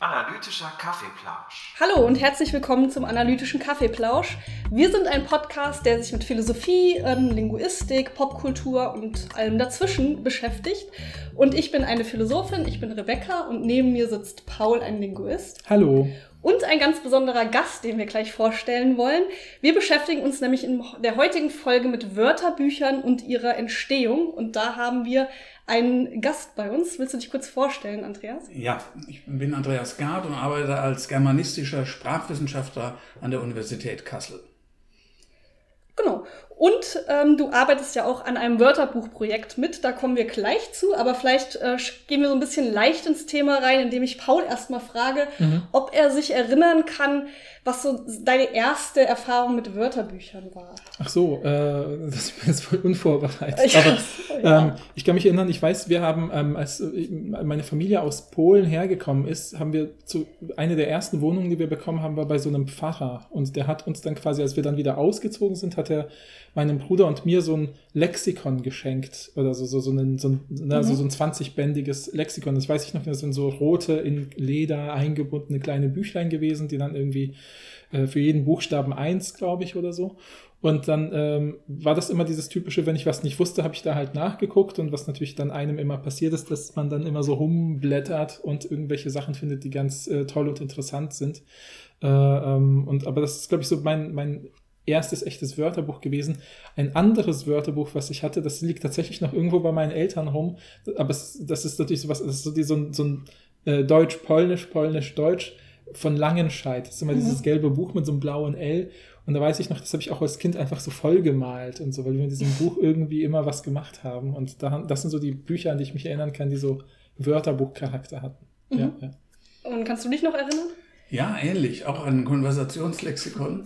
Analytischer Kaffeeplausch. Hallo und herzlich willkommen zum Analytischen Kaffeeplausch. Wir sind ein Podcast, der sich mit Philosophie, ähm, Linguistik, Popkultur und allem dazwischen beschäftigt. Und ich bin eine Philosophin, ich bin Rebecca und neben mir sitzt Paul, ein Linguist. Hallo. Und ein ganz besonderer Gast, den wir gleich vorstellen wollen. Wir beschäftigen uns nämlich in der heutigen Folge mit Wörterbüchern und ihrer Entstehung. Und da haben wir einen Gast bei uns. Willst du dich kurz vorstellen, Andreas? Ja, ich bin Andreas Gard und arbeite als germanistischer Sprachwissenschaftler an der Universität Kassel. Genau. Und ähm, du arbeitest ja auch an einem Wörterbuchprojekt mit, da kommen wir gleich zu, aber vielleicht äh, gehen wir so ein bisschen leicht ins Thema rein, indem ich Paul erstmal frage, mhm. ob er sich erinnern kann, was so deine erste Erfahrung mit Wörterbüchern war. Ach so, äh, das ist jetzt voll unvorbereitet. Aber ja. ähm, ich kann mich erinnern, ich weiß, wir haben, ähm, als äh, meine Familie aus Polen hergekommen ist, haben wir zu eine der ersten Wohnungen, die wir bekommen haben, war bei so einem Pfarrer. Und der hat uns dann quasi, als wir dann wieder ausgezogen sind, hat er meinem Bruder und mir so ein Lexikon geschenkt oder so, so, so, ein, so, ein, mhm. also so ein 20-bändiges Lexikon. Das weiß ich noch, das sind so rote, in Leder eingebundene kleine Büchlein gewesen, die dann irgendwie äh, für jeden Buchstaben eins, glaube ich, oder so. Und dann ähm, war das immer dieses typische, wenn ich was nicht wusste, habe ich da halt nachgeguckt und was natürlich dann einem immer passiert ist, dass man dann immer so rumblättert und irgendwelche Sachen findet, die ganz äh, toll und interessant sind. Äh, ähm, und aber das ist, glaube ich, so mein, mein erstes echtes Wörterbuch gewesen. Ein anderes Wörterbuch, was ich hatte, das liegt tatsächlich noch irgendwo bei meinen Eltern rum. Aber es, das ist natürlich sowas, das ist so, so ein, so ein äh, Deutsch-Polnisch, Polnisch-Deutsch von Langenscheid. Das ist immer mhm. dieses gelbe Buch mit so einem blauen L. Und da weiß ich noch, das habe ich auch als Kind einfach so voll gemalt und so, weil wir in diesem Buch irgendwie immer was gemacht haben. Und da, das sind so die Bücher, an die ich mich erinnern kann, die so Wörterbuchcharakter hatten. Mhm. Ja, ja. Und kannst du dich noch erinnern? Ja, ähnlich. Auch ein Konversationslexikon.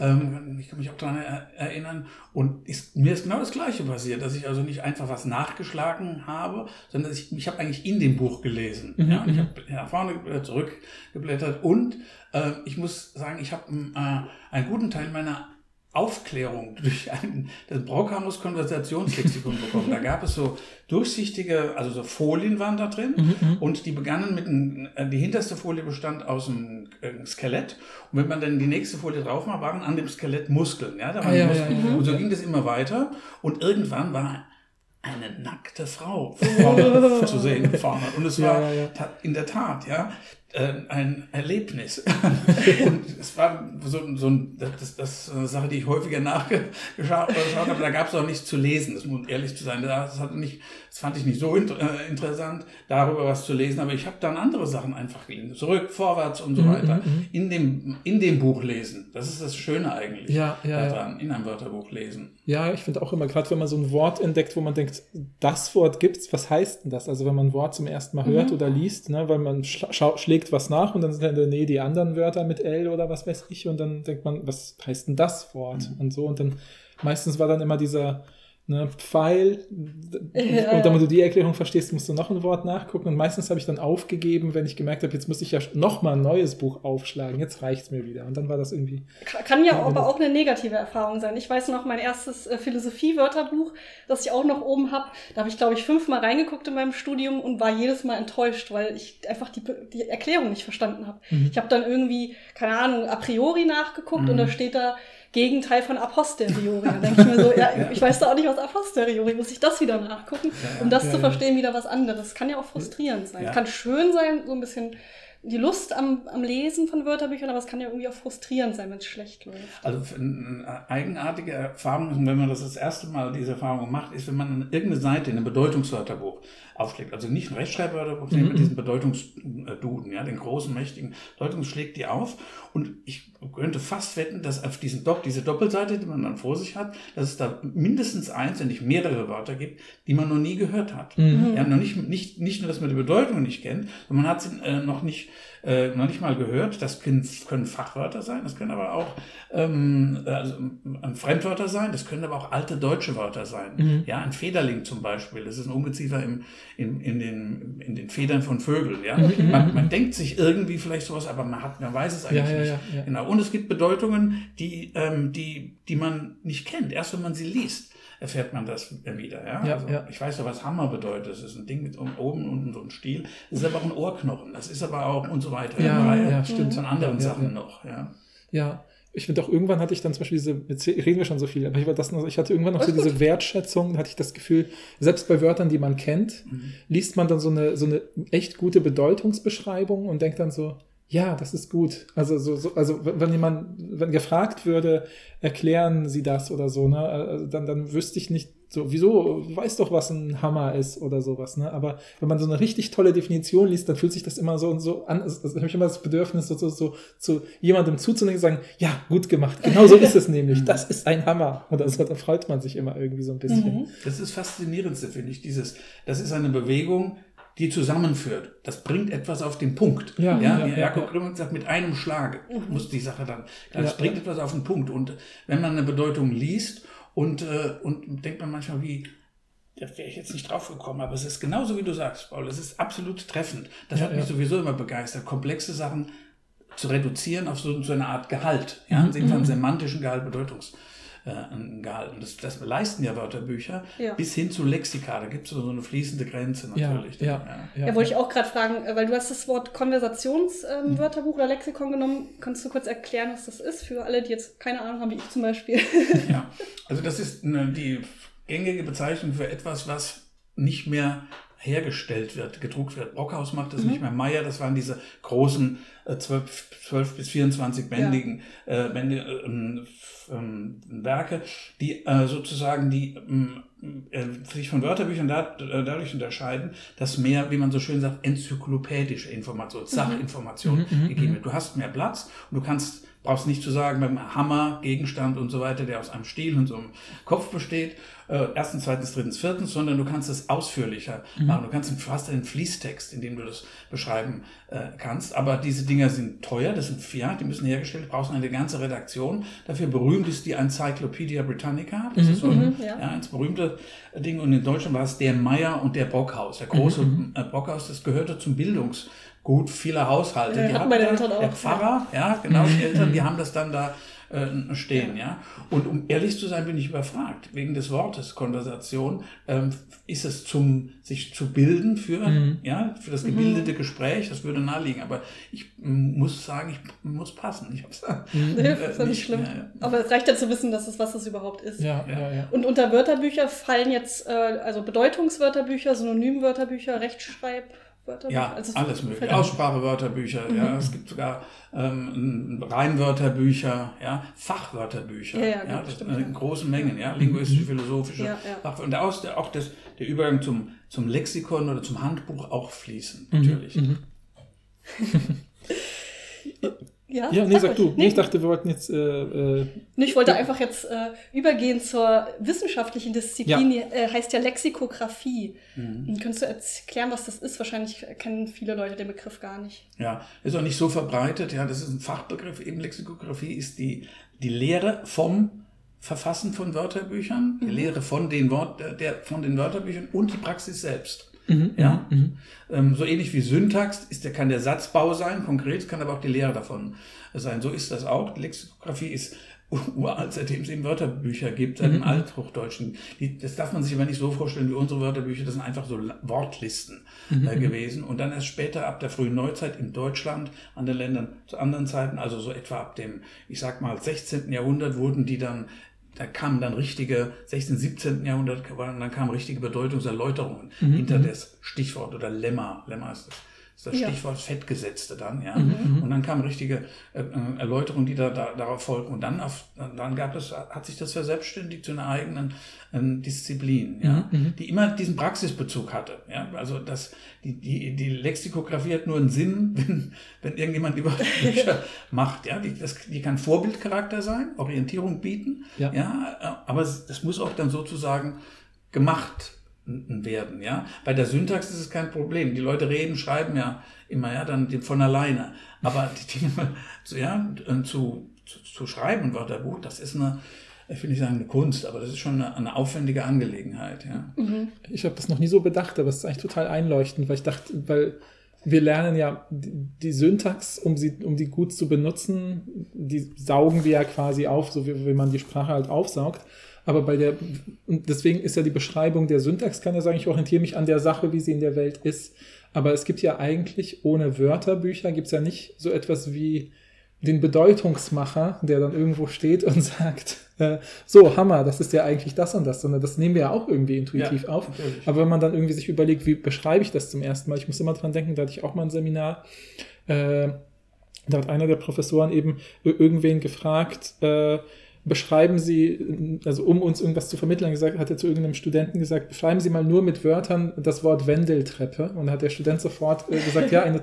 Ähm, ich kann mich auch daran erinnern. Und ist, mir ist genau das Gleiche passiert, dass ich also nicht einfach was nachgeschlagen habe, sondern ich, ich habe eigentlich in dem Buch gelesen. Mhm. Ja, ich mhm. habe nach vorne zurückgeblättert und äh, ich muss sagen, ich habe äh, einen guten Teil meiner Aufklärung durch ein, das Brockhamus Konversationslexikon bekommen. Da gab es so durchsichtige, also so Folien waren da drin mhm, mhm. und die begannen mit, einem, äh, die hinterste Folie bestand aus einem äh, Skelett und wenn man dann die nächste Folie drauf macht, waren an dem Skelett Muskeln. Ja, da waren ah, ja, Muskeln. Ja, ja, und so ging das immer weiter und irgendwann war eine nackte Frau vorne zu sehen vorne. Und es war in der Tat, ja, ein Erlebnis. und es war so, so ein, das, das eine Sache, die ich häufiger nachgeschaut habe, da gab es auch nichts zu lesen, das muss ehrlich zu sein. Das, hatte nicht, das fand ich nicht so int äh, interessant, darüber was zu lesen, aber ich habe dann andere Sachen einfach gelesen. Zurück, vorwärts und so mhm, weiter. Mhm, mhm. In dem, in dem Buch lesen. Das ist das Schöne eigentlich ja, ja, daran, ja. in einem Wörterbuch lesen. Ja, ich finde auch immer, gerade wenn man so ein Wort entdeckt, wo man denkt, das Wort gibt's, was heißt denn das? Also wenn man ein Wort zum ersten Mal hört mhm. oder liest, ne, weil man schlägt schlägt was nach und dann sind in der Nähe die anderen Wörter mit L oder was weiß ich und dann denkt man, was heißt denn das Wort? Mhm. Und so und dann meistens war dann immer dieser ne, Pfeil. Ja. Und damit du die Erklärung verstehst, musst du noch ein Wort nachgucken. Und meistens habe ich dann aufgegeben, wenn ich gemerkt habe, jetzt muss ich ja noch mal ein neues Buch aufschlagen. Jetzt reicht es mir wieder. Und dann war das irgendwie. Kann ja aber auch eine negative Erfahrung sein. Ich weiß noch, mein erstes äh, Philosophie-Wörterbuch, das ich auch noch oben habe, da habe ich, glaube ich, fünfmal reingeguckt in meinem Studium und war jedes Mal enttäuscht, weil ich einfach die, die Erklärung nicht verstanden habe. Mhm. Ich habe dann irgendwie, keine Ahnung, a priori nachgeguckt mhm. und da steht da, Gegenteil von a posteriori. Da denke ich mir so, ja, ich weiß da auch nicht, was a posteriori, muss ich das wieder nachgucken, um das zu verstehen, wieder was anderes. Kann ja auch frustrierend sein. Kann schön sein, so ein bisschen die Lust am, am Lesen von Wörterbüchern, aber es kann ja irgendwie auch frustrierend sein, wenn es schlecht läuft. Also eine eigenartige Erfahrung, wenn man das das erste Mal diese Erfahrung macht, ist, wenn man irgendeine Seite in einem Bedeutungswörterbuch aufschlägt, also nicht ein Rechtschreibwörterbuch, sondern mhm. mit diesem Bedeutungsduden, ja, den großen, mächtigen Bedeutungen schlägt die auf und ich könnte fast wetten, dass auf diesen Dopp, diese Doppelseite, die man dann vor sich hat, dass es da mindestens eins, wenn nicht mehrere Wörter gibt, die man noch nie gehört hat. Mhm. Ja, noch nicht, nicht, nicht nur, dass man die Bedeutung nicht kennt, sondern man hat sie äh, noch nicht äh, noch nicht mal gehört. Das können, können Fachwörter sein, das können aber auch ähm, also, ähm, Fremdwörter sein, das können aber auch alte deutsche Wörter sein. Mhm. Ja, ein Federling zum Beispiel, das ist ein Ungeziefer im, in, in, den, in den Federn von Vögeln. Ja? Mhm. Man, man denkt sich irgendwie vielleicht sowas, aber man, hat, man weiß es eigentlich ja, ja, nicht. Ja, genau. Und es gibt Bedeutungen, die, ähm, die, die man nicht kennt, erst wenn man sie liest. Erfährt man das wieder. Ja? Ja, also, ja. Ich weiß ja, was Hammer bedeutet. Das ist ein Ding mit oben und unten so ein Stiel. Das ist aber auch ein Ohrknochen. Das ist aber auch und so weiter. Ja, ja, stimmt. Von anderen Sachen ja. noch. Ja. Ja, ich finde auch irgendwann hatte ich dann zum Beispiel diese, jetzt reden wir schon so viel, aber ich, war das noch, ich hatte irgendwann noch so diese Wertschätzung, da hatte ich das Gefühl, selbst bei Wörtern, die man kennt, Mhm. liest man dann so eine, so eine echt gute Bedeutungsbeschreibung und denkt dann so, ja, das ist gut. Also, so, so, also wenn jemand, wenn gefragt würde, erklären Sie das oder so, ne, also dann, dann wüsste ich nicht so, wieso, du weißt doch, was ein Hammer ist oder sowas, ne? Aber wenn man so eine richtig tolle Definition liest, dann fühlt sich das immer so und so an. Also, also habe ich immer das Bedürfnis, so, so, so zu jemandem zuzunehmen und sagen, ja, gut gemacht. Genau so ist es nämlich. Das ist ein Hammer. Oder so, da freut man sich immer irgendwie so ein bisschen. Mhm. Das ist das Faszinierendste, finde ich. Dieses, das ist eine Bewegung, die zusammenführt. Das bringt etwas auf den Punkt. Ja, ja, ja, Jakob ja. Grimm sagt, mit einem Schlag muss die Sache dann. Das Ja, bringt ja. etwas auf den Punkt. Und wenn man eine Bedeutung liest und, äh, und denkt man manchmal wie, da wäre ich jetzt nicht drauf gekommen, aber es ist genauso wie du sagst, Paul, es ist absolut treffend. Das Ja, hat mich ja. sowieso immer begeistert, komplexe Sachen zu reduzieren auf so, so eine Art Gehalt, ja, Mhm, im Sinne von semantischen Gehalt, Bedeutungs äh, ein Gehalt. Und das, das leisten ja Wörterbücher Ja. bis hin zu Lexika. Da gibt es so eine fließende Grenze Ja, natürlich. ja, ja. Ja, wollte ich auch gerade fragen, äh, weil du hast das Wort Konversationswörterbuch oder Lexikon genommen. Kannst du kurz erklären, was das ist für alle, die jetzt keine Ahnung haben, wie ich zum Beispiel? Ja, also das ist eine, die gängige Bezeichnung für etwas, was nicht mehr hergestellt wird, gedruckt wird. Brockhaus macht das nicht mehr. Meyer, das waren diese großen äh, 12, 12 bis 24 bändigen äh, Bände, äh, ähm, ähm, Werke, die äh, sozusagen die ähm, äh, sich von Wörterbüchern da, äh, dadurch unterscheiden, dass mehr, wie man so schön sagt, enzyklopädische Information, Sachinformation gegeben wird. Du hast mehr Platz und du kannst brauchst nicht zu sagen, beim Hammer, Gegenstand und so weiter, der aus einem Stiel und so einem Kopf besteht, äh, erstens, zweitens, drittens, viertens, sondern du kannst es ausführlicher machen. Du kannst fast einen Fließtext, in dem du das beschreiben äh, kannst. Aber diese Dinger sind teuer, das sind vier, die müssen hergestellt, du brauchst eine ganze Redaktion. Dafür berühmt ist die Encyclopedia Britannica. Das ist so ein, Mhm, ja. ja. ein berühmtes Ding. Und in Deutschland war es der Meyer und der Brockhaus. Der große äh, Brockhaus, das gehörte zum Bildungsgut vieler Haushalte. Ja, die hatten meine da- Eltern auch, Der. Pfarrer, ja, genau, die Eltern, die haben das dann da äh, stehen, ja. Und um ehrlich zu sein, bin ich überfragt. Wegen des Wortes Konversation ähm, ist es zum sich zu bilden für, ja, für das gebildete Gespräch, das würde naheliegen. Aber ich muss sagen, ich muss passen. Ich hab's Nee, das ist nicht nicht, schlimm. ja. Aber es reicht ja zu wissen, dass es, was das überhaupt ist. Ja, ja, ja. Und unter Wörterbücher fallen jetzt äh, also Bedeutungswörterbücher, Synonymwörterbücher, Rechtschreibwörterbücher. Ja, also es alles mögliche. Aussprachewörterbücher, ja. Es gibt sogar ähm, Reinwörterbücher, ja, Fachwörterbücher. Ja, ja, gut, das, stimmt, ja. in großen Mengen, ja. Linguistische, philosophische Ja, ja. Fachwörter. Und aus, der, auch das, der Übergang zum, zum Lexikon oder zum Handbuch auch fließen, natürlich. Mhm. Ja, Ja, nee, sag ruhig. du. Nee, ich dachte, wir wollten jetzt. Äh, äh, Nee, ich wollte einfach jetzt äh, übergehen zur wissenschaftlichen Disziplin, die äh, heißt ja Lexikographie. Mhm. Könntest du erklären, was das ist? Wahrscheinlich kennen viele Leute den Begriff gar nicht. Ja, ist auch nicht so verbreitet. Ja, das ist ein Fachbegriff. Eben Lexikographie ist die, die Lehre vom Verfassen von Wörterbüchern, die Lehre von den, Wort, äh, der, von den Wörterbüchern und die Praxis selbst. Ja, ähm, so ähnlich wie Syntax ist der, kann der Satzbau sein, konkret, kann aber auch die Lehre davon sein. So ist das auch. Die Lexikographie ist uralt, seitdem es eben Wörterbücher gibt, seit dem Althochdeutschen. Die, das darf man sich aber nicht so vorstellen wie unsere Wörterbücher, das sind einfach so Wortlisten äh, gewesen. Und dann erst später ab der frühen Neuzeit in Deutschland, an den Ländern zu anderen Zeiten, also so etwa ab dem, ich sag mal, 16. Jahrhundert wurden die dann da kamen dann richtige, 16., 17. Jahrhundert, dann kamen richtige Bedeutungserläuterungen hinter das Stichwort oder Lemma. Lemma ist das, ist das Ja. Stichwort Fettgesetzte dann, ja. Und dann kamen richtige äh, äh, Erläuterungen, die da, da, darauf folgten. Und dann, auf, dann gab es, hat sich das verselbstständigt zu einer eigenen ähm, Disziplin, ja, die immer diesen Praxisbezug hatte. Ja. Also das, die, die, die Lexikographie hat nur einen Sinn, wenn, wenn irgendjemand über Bücher macht. Ja. Die, das, die kann Vorbildcharakter sein, Orientierung bieten, Ja. ja, äh, aber es- das muss auch dann sozusagen gemacht werden, ja. Bei der Syntax ist es kein Problem. Die Leute reden, schreiben ja immer, ja, dann von alleine. Aber die Dinge, zu, ja, zu, zu, zu schreiben, ein Wörterbuch, das ist eine, ich will nicht sagen eine Kunst, aber das ist schon eine, eine aufwendige Angelegenheit, ja. ich habe das noch nie so bedacht, aber es ist eigentlich total einleuchtend, weil ich dachte, weil wir lernen ja die, die Syntax, um sie, um die gut zu benutzen, die saugen wir ja quasi auf, so wie, wie man die Sprache halt aufsaugt. Aber bei der, und deswegen ist ja die Beschreibung der Syntax, kann ja sagen, ich orientiere mich an der Sache, wie sie in der Welt ist. Aber es gibt ja eigentlich ohne Wörterbücher, gibt es ja nicht so etwas wie den Bedeutungsmacher, der dann irgendwo steht und sagt, äh, so, Hammer, das ist ja eigentlich das und das, sondern das nehmen wir ja auch irgendwie intuitiv ja, auf. Natürlich. Aber wenn man dann irgendwie sich überlegt, wie beschreibe ich das zum ersten Mal, ich muss immer dran denken, da hatte ich auch mal ein Seminar, äh, da hat einer der Professoren eben irgendwen gefragt, äh, beschreiben Sie, also um uns irgendwas zu vermitteln, gesagt, hat er zu irgendeinem Studenten gesagt, beschreiben Sie mal nur mit Wörtern das Wort Wendeltreppe. Und dann hat der Student sofort äh, gesagt, ja, eine,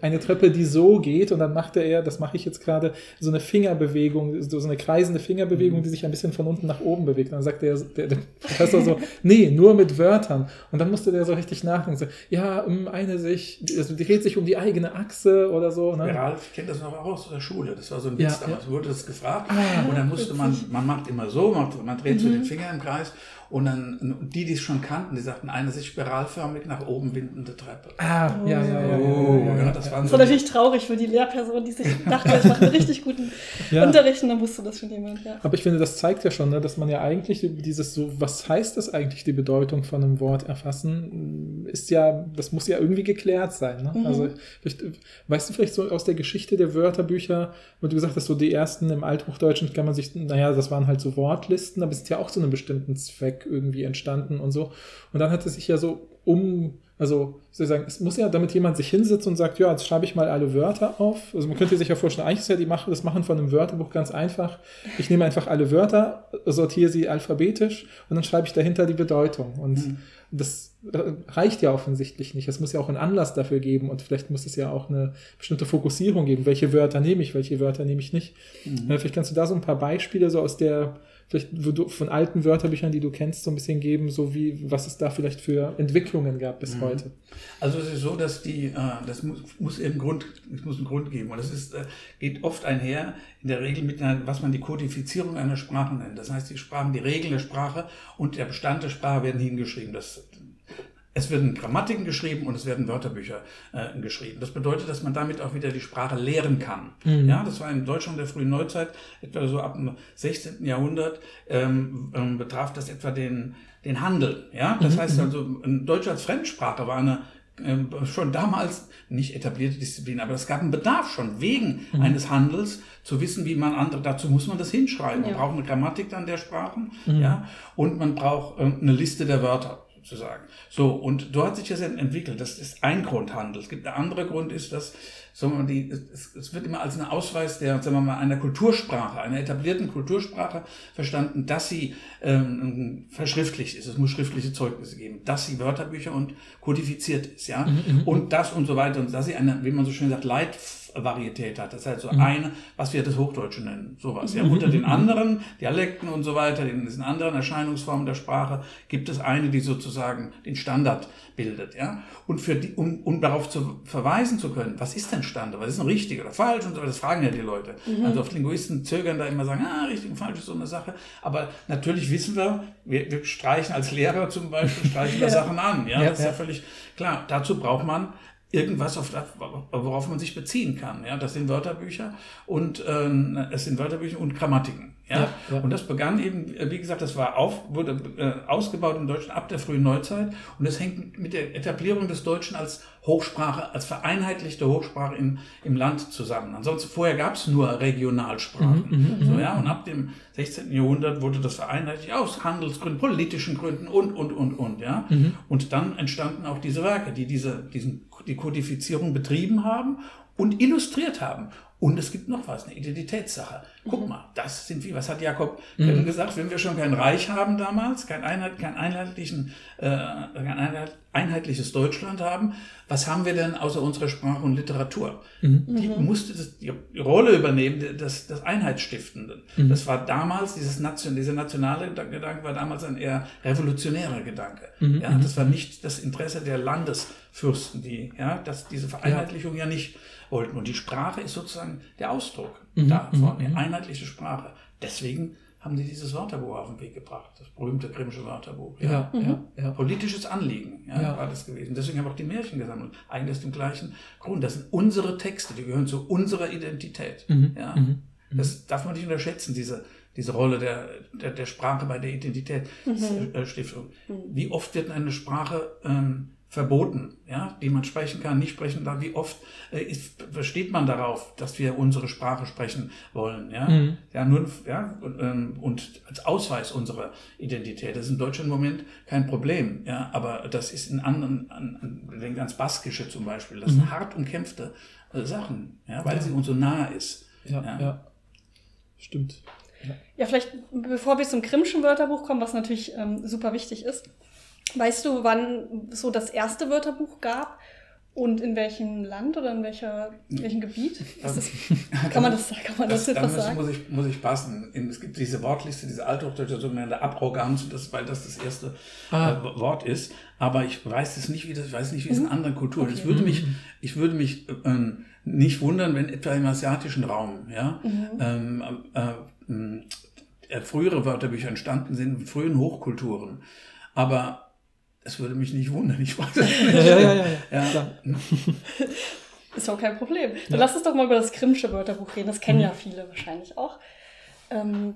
eine Treppe, die so geht. Und dann machte er, das mache ich jetzt gerade, so eine Fingerbewegung, so eine kreisende Fingerbewegung, die sich ein bisschen von unten nach oben bewegt. Und dann sagte der, der, der Professor so, nee, nur mit Wörtern. Und dann musste der so richtig nachdenken, so, ja, eine sich, also die dreht sich um die eigene Achse oder so. Ne? Ja, ich kenne das noch aus der Schule. Das war so ein Witz ja, damals. Ja. Wurde das gefragt ah, und dann musste man man, man macht immer so, man, man dreht mhm. so den Finger im Kreis und dann, die, die es schon kannten, die sagten, eine sich spiralförmig nach oben windende Treppe. Ah, oh. ja, ja, ja. Oh, ja, ja, ja. Das, das war natürlich traurig für die Lehrperson, die sich dachte, ich mache einen richtig guten Unterricht und dann wusste das schon jemand, ja. Aber ich finde, das zeigt ja schon, ne, dass man ja eigentlich dieses so, was heißt das eigentlich, die Bedeutung von einem Wort erfassen, ist ja, das muss ja irgendwie geklärt sein. Ne? Mhm. Also, weißt du vielleicht so aus der Geschichte der Wörterbücher, wo du gesagt hast, so die ersten im Althochdeutschen kann man sich, naja, das waren halt so Wortlisten, aber es ist ja auch zu einem bestimmten Zweck Zweck irgendwie entstanden und so. Und dann hat es sich ja so um, also sozusagen, es muss ja, damit jemand sich hinsetzt und sagt, ja, jetzt schreibe ich mal alle Wörter auf. Also man könnte sich ja vorstellen, eigentlich ist ja die Mache, das Machen von einem Wörterbuch ganz einfach. Ich nehme einfach alle Wörter, sortiere sie alphabetisch und dann schreibe ich dahinter die Bedeutung. Und mhm. das reicht ja offensichtlich nicht. Es muss ja auch einen Anlass dafür geben und vielleicht muss es ja auch eine bestimmte Fokussierung geben. Welche Wörter nehme ich, welche Wörter nehme ich nicht? Mhm. Vielleicht kannst du da so ein paar Beispiele so aus der vielleicht von alten Wörterbüchern, die du kennst, so ein bisschen geben, so wie, was es da vielleicht für Entwicklungen gab bis mhm. heute? Also es ist so, dass die, äh, das muss, muss eben Grund, es muss einen Grund geben. Und das ist, äh, geht oft einher, in der Regel mit einer, was man die Kodifizierung einer Sprache nennt. Das heißt, die Sprachen, die Regeln der Sprache und der Bestand der Sprache werden hingeschrieben. Das, es werden Grammatiken geschrieben und es werden Wörterbücher äh, geschrieben. Das bedeutet, dass man damit auch wieder die Sprache lehren kann. Mhm. Ja, das war in Deutschland der frühen Neuzeit, etwa so ab dem 16. Jahrhundert, ähm, ähm, betraf das etwa den, den Handel. Ja, das mhm. heißt mhm. also, Deutsch als Fremdsprache war eine ähm, schon damals nicht etablierte Disziplin, aber es gab einen Bedarf schon wegen mhm. eines Handels zu wissen, wie man andere, dazu muss man das hinschreiben. Ja. Man braucht eine Grammatik dann der Sprachen, mhm. ja, und man braucht ähm, eine Liste der Wörter sozusagen. So, und dort hat sich das entwickelt. Das ist ein Grundhandel. Es gibt ein anderer Grund, ist, dass sagen wir mal, die, es, es wird immer als ein Ausweis der, sagen wir mal, einer Kultursprache, einer etablierten Kultursprache verstanden, dass sie ähm, verschriftlicht ist. Es muss schriftliche Zeugnisse geben, dass sie Wörterbücher und kodifiziert ist, ja, mhm, mhm. und das und so weiter und dass sie eine, wie man so schön sagt, Leit Varietät hat. Das heißt so mhm. eine, was wir das Hochdeutsche nennen, sowas. Ja, mhm. unter den anderen Dialekten und so weiter, in diesen anderen Erscheinungsformen der Sprache gibt es eine, die sozusagen den Standard bildet, ja. Und für die, um, um darauf zu verweisen zu können, was ist denn Standard, was ist denn richtig oder falsch und so weiter, das fragen ja die Leute. Mhm. Also oft Linguisten zögern da immer sagen, ah, richtig und falsch ist so eine Sache. Aber natürlich wissen wir, wir, wir streichen als Lehrer zum Beispiel, streichen wir Sachen an, ja, ja das ist ja völlig klar. Dazu braucht man irgendwas, auf das, worauf man sich beziehen kann. Ja, das sind Wörterbücher und äh, es sind Wörterbücher und Grammatiken. Ja? ja, ja. Und das begann eben, wie gesagt, das war auf, wurde äh, ausgebaut in Deutschland ab der frühen Neuzeit und das hängt mit der Etablierung des Deutschen als Hochsprache, als vereinheitlichte Hochsprache im, im Land zusammen. Ansonsten vorher gab es nur Regionalsprachen. Mhm, mhm, so, ja, und ab dem 16. Jahrhundert wurde das vereinheitlicht aus Handelsgründen, politischen Gründen und, und, und, und. Ja? Mhm. Und dann entstanden auch diese Werke, die diese, diesen, die Kodifizierung betrieben haben und illustriert haben. Und es gibt noch was, eine Identitätssache. Guck mhm. mal, das sind wie, was hat Jakob mhm. gesagt, wenn wir schon kein Reich haben damals, kein, Einheit, kein, einheitlichen, äh, kein einheitliches Deutschland haben, was haben wir denn außer unserer Sprache und Literatur? Mhm. Die mhm. musste das, die Rolle übernehmen des, des Einheitsstiftenden. Mhm. Das war damals, dieses Nation, dieser nationale Gedanke war damals ein eher revolutionärer Gedanke. Mhm. Ja, das war nicht das Interesse der Landesfürsten, die, ja, dass diese Vereinheitlichung ja, ja nicht wollten. Und die Sprache ist sozusagen der Ausdruck mhm. davon, eine mhm. einheitliche Sprache. Deswegen haben sie dieses Wörterbuch auf den Weg gebracht, das berühmte Grimmsche Wörterbuch. Ja, ja, mhm. ja, Politisches Anliegen ja, ja, war das gewesen. Deswegen haben wir auch die Märchen gesammelt. Eigentlich aus dem gleichen Grund. Das sind unsere Texte, die gehören zu unserer Identität. Mhm. Ja. Mhm. Das darf man nicht unterschätzen, diese, diese Rolle der, der, der Sprache bei der Identitätsstiftung. Mhm. Wie oft wird eine Sprache ähm, verboten, ja, die man sprechen kann, nicht sprechen darf. Wie oft äh, ist, versteht man darauf, dass wir unsere Sprache sprechen wollen, ja, mhm. ja, nur, ja, und, ähm, und, als Ausweis unserer Identität. Das ist in Deutschland im Moment kein Problem, ja, aber das ist in anderen, an, an, denkt ans Baskische zum Beispiel, das mhm. sind hart umkämpfte äh, Sachen, ja, weil ja. sie uns so nah ist. Ja, ja. ja. stimmt. Ja. ja, vielleicht bevor wir zum Grimmschen Wörterbuch kommen, was natürlich ähm, super wichtig ist, Weißt du, wann so das erste Wörterbuch gab und in welchem Land oder in welcher, welchem Gebiet? Das, kann man das, kann man das, das etwas sagen? Muss ich, muss ich passen. Es gibt diese Wortliste, diese althochdeutsche sogenannte Abroganz, das, weil das das erste ah. äh, Wort ist. Aber ich weiß es nicht, wie das, ich weiß nicht, wie es in mhm. anderen Kulturen okay. ist. Würde mich, mhm. ich würde mich äh, nicht wundern, wenn etwa im asiatischen Raum, ja, mhm. ähm, äh, äh, frühere Wörterbücher entstanden sind, in frühen Hochkulturen. Aber es würde mich nicht wundern, ich weiß es nicht. Ja, ja, ja. ja. ja. Ist auch kein Problem. Dann lass uns doch mal über das Grimmsche Wörterbuch reden. Das kennen mhm. ja viele wahrscheinlich auch. Ähm,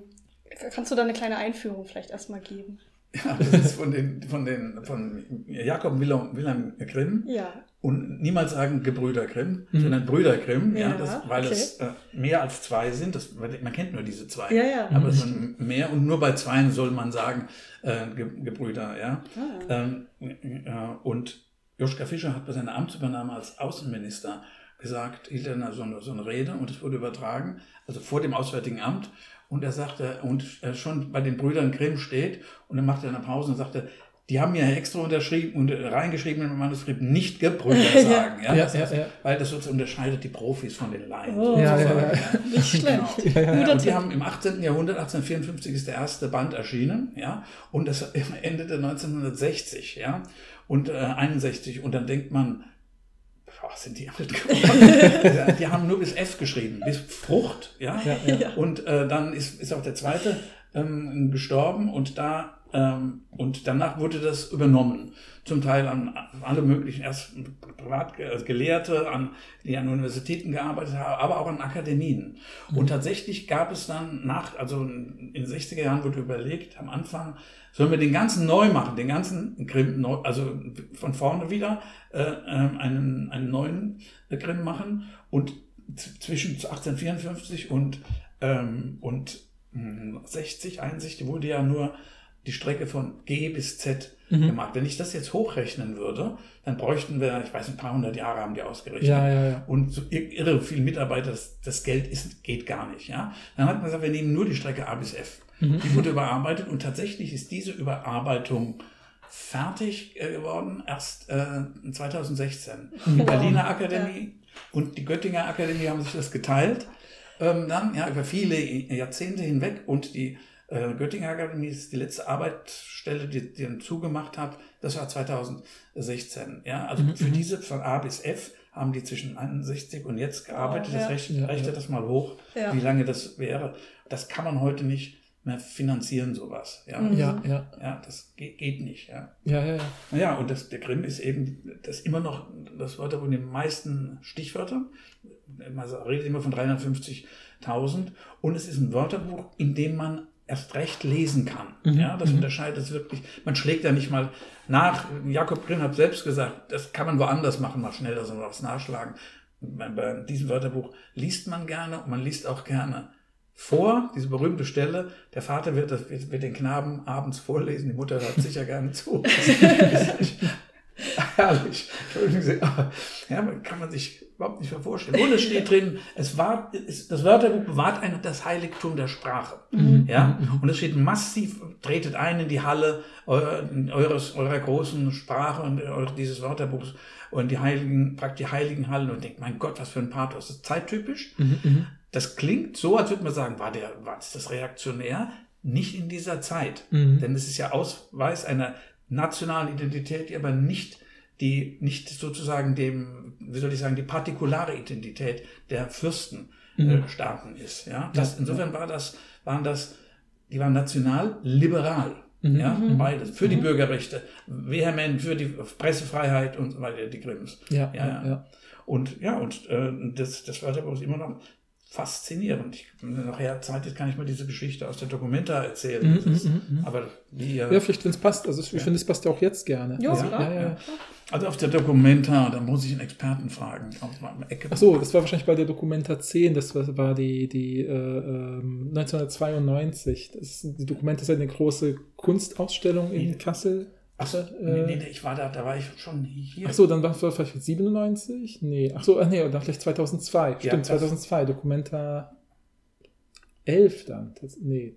kannst du da eine kleine Einführung vielleicht erstmal geben? Ja, das ist von, den, von, den, von Jakob Wilhelm, Wilhelm Grimm. Ja. Und niemals sagen Gebrüder Grimm, mhm. sondern Brüder Grimm, ja, ja das, weil okay. es äh, mehr als zwei sind. Das, man kennt nur diese zwei. Ja, ja. Aber es sind mehr und nur bei zweien soll man sagen äh, Ge Gebrüder. Ja. Ah. Ähm, äh, und Joschka Fischer hat bei seiner Amtsübernahme als Außenminister gesagt, hielt er so eine, so eine Rede und es wurde übertragen, also vor dem Auswärtigen Amt. Und er sagte, und schon bei den Brüdern Grimm steht, und dann machte er eine Pause und sagte, die haben ja extra unterschrieben und reingeschrieben im Manuskript nicht Gebrüder sagen. ja, ja, ja, ja, Weil das sozusagen unterscheidet die Profis von den Laien. Oh, ja, ja, ja. Nicht schlecht. Genau. Und die haben im 18. Jahrhundert, 1854 ist der erste Band erschienen, ja, und das endete 1960, ja, und äh, 61. Und dann denkt man, boah, sind die alt geworden? die haben nur bis F geschrieben, bis Frucht, ja. ja, ja. Und äh, dann ist, ist auch der zweite ähm, gestorben und da ähm, und danach wurde das übernommen. Zum Teil an alle möglichen, erst Privatgelehrte, an, die an Universitäten gearbeitet haben, aber auch an Akademien. Mhm. Und tatsächlich gab es dann nach, also in den 60er Jahren wurde überlegt, am Anfang, sollen wir den ganzen neu machen, den ganzen Grimm neu, also von vorne wieder äh, ähm, einen, einen neuen Grimm machen. Und zwischen 1854 und, ähm, und 60, hm, 61 wurde ja nur die Strecke von G bis Z mhm. gemacht. Wenn ich das jetzt hochrechnen würde, dann bräuchten wir, ich weiß, ein paar hundert Jahre haben die ausgerechnet. Ja, ja, ja. Und so irre viele Mitarbeiter, das, das Geld ist, geht gar nicht. Ja? Dann hat man gesagt, wir nehmen nur die Strecke A bis F. Mhm. Die wurde überarbeitet und tatsächlich ist diese Überarbeitung fertig äh, geworden erst äh, 2016. Mhm. Die Berliner Akademie und die Göttinger Akademie haben sich das geteilt. Ähm, dann ja über viele Jahrzehnte hinweg und die äh, Göttinger Akademie ist die letzte Arbeitsstelle, die, die dann zugemacht hat. Das war 2016. Ja, also mhm. für mhm. diese von A bis F haben die zwischen 61 und jetzt gearbeitet. Oh, ja. Das rechnet, rechnet das mal hoch, ja. wie lange das wäre. Das kann man heute nicht mehr finanzieren, sowas. Ja, mhm. ja, ja. ja das geht, geht nicht. Ja, ja, ja. ja. Naja, und das, der Grimm ist eben das immer noch das Wörterbuch mit den meisten Stichwörtern. Man redet immer von 350.000. Und es ist ein Wörterbuch, in dem man erst recht lesen kann. Mhm. Ja, das mhm. unterscheidet es wirklich. Man schlägt ja nicht mal nach. Jakob Grimm hat selbst gesagt, das kann man woanders machen, mal schneller so was nachschlagen. Bei, bei diesem Wörterbuch liest man gerne und man liest auch gerne vor, diese berühmte Stelle, der Vater wird, das, wird den Knaben abends vorlesen, die Mutter hört sicher gerne zu. Herrlich. Ja, kann man sich überhaupt nicht mehr vorstellen. Und es steht drin, es war, es, das Wörterbuch bewahrt ein, das Heiligtum der Sprache. Mhm. Ja? Und es steht massiv, tretet ein in die Halle eures, eurer großen Sprache und dieses Wörterbuchs und die heiligen, praktisch die heiligen Hallen und denkt, mein Gott, was für ein Pathos. Das ist zeittypisch. Mhm, mhm. Das klingt so, als würde man sagen, war der, war das reaktionär? Nicht in dieser Zeit. Mhm. Denn es ist ja Ausweis einer nationalen Identität, die aber nicht die nicht sozusagen dem, wie soll ich sagen, die partikulare Identität der Fürstenstaaten äh, ist. Ja, das, insofern war das, waren das, die waren national liberal. Mhm. Ja, mhm. beides. Für mhm. die Bürgerrechte, vehement für die Pressefreiheit und so weiter, die Grimms. Ja, ja, ja. Und ja, und äh, das, das ist immer noch faszinierend. Ich, nachher Zeit ist, kann ich mal diese Geschichte aus der Dokumenta erzählen. Mm, mm, mm, Aber die, ja, vielleicht, wenn es passt. Also ich ja. finde, es passt ja auch jetzt gerne. Jo, ja, klar. Ja, also auf der Dokumenta, da muss ich einen Experten fragen. Ach so, das war wahrscheinlich bei der Dokumenta 10, das war die, die äh, 1992. Ähm, das, die Dokumenta ist eine große Kunstausstellung in Kassel. Achso, äh, nee, nee, ich war da, da war ich schon hier. Achso, dann war es vielleicht 97? Nee, achso, ach nee, dann vielleicht 2002. Stimmt, ja, 2002, Dokumenta 11 dann. Das, nee,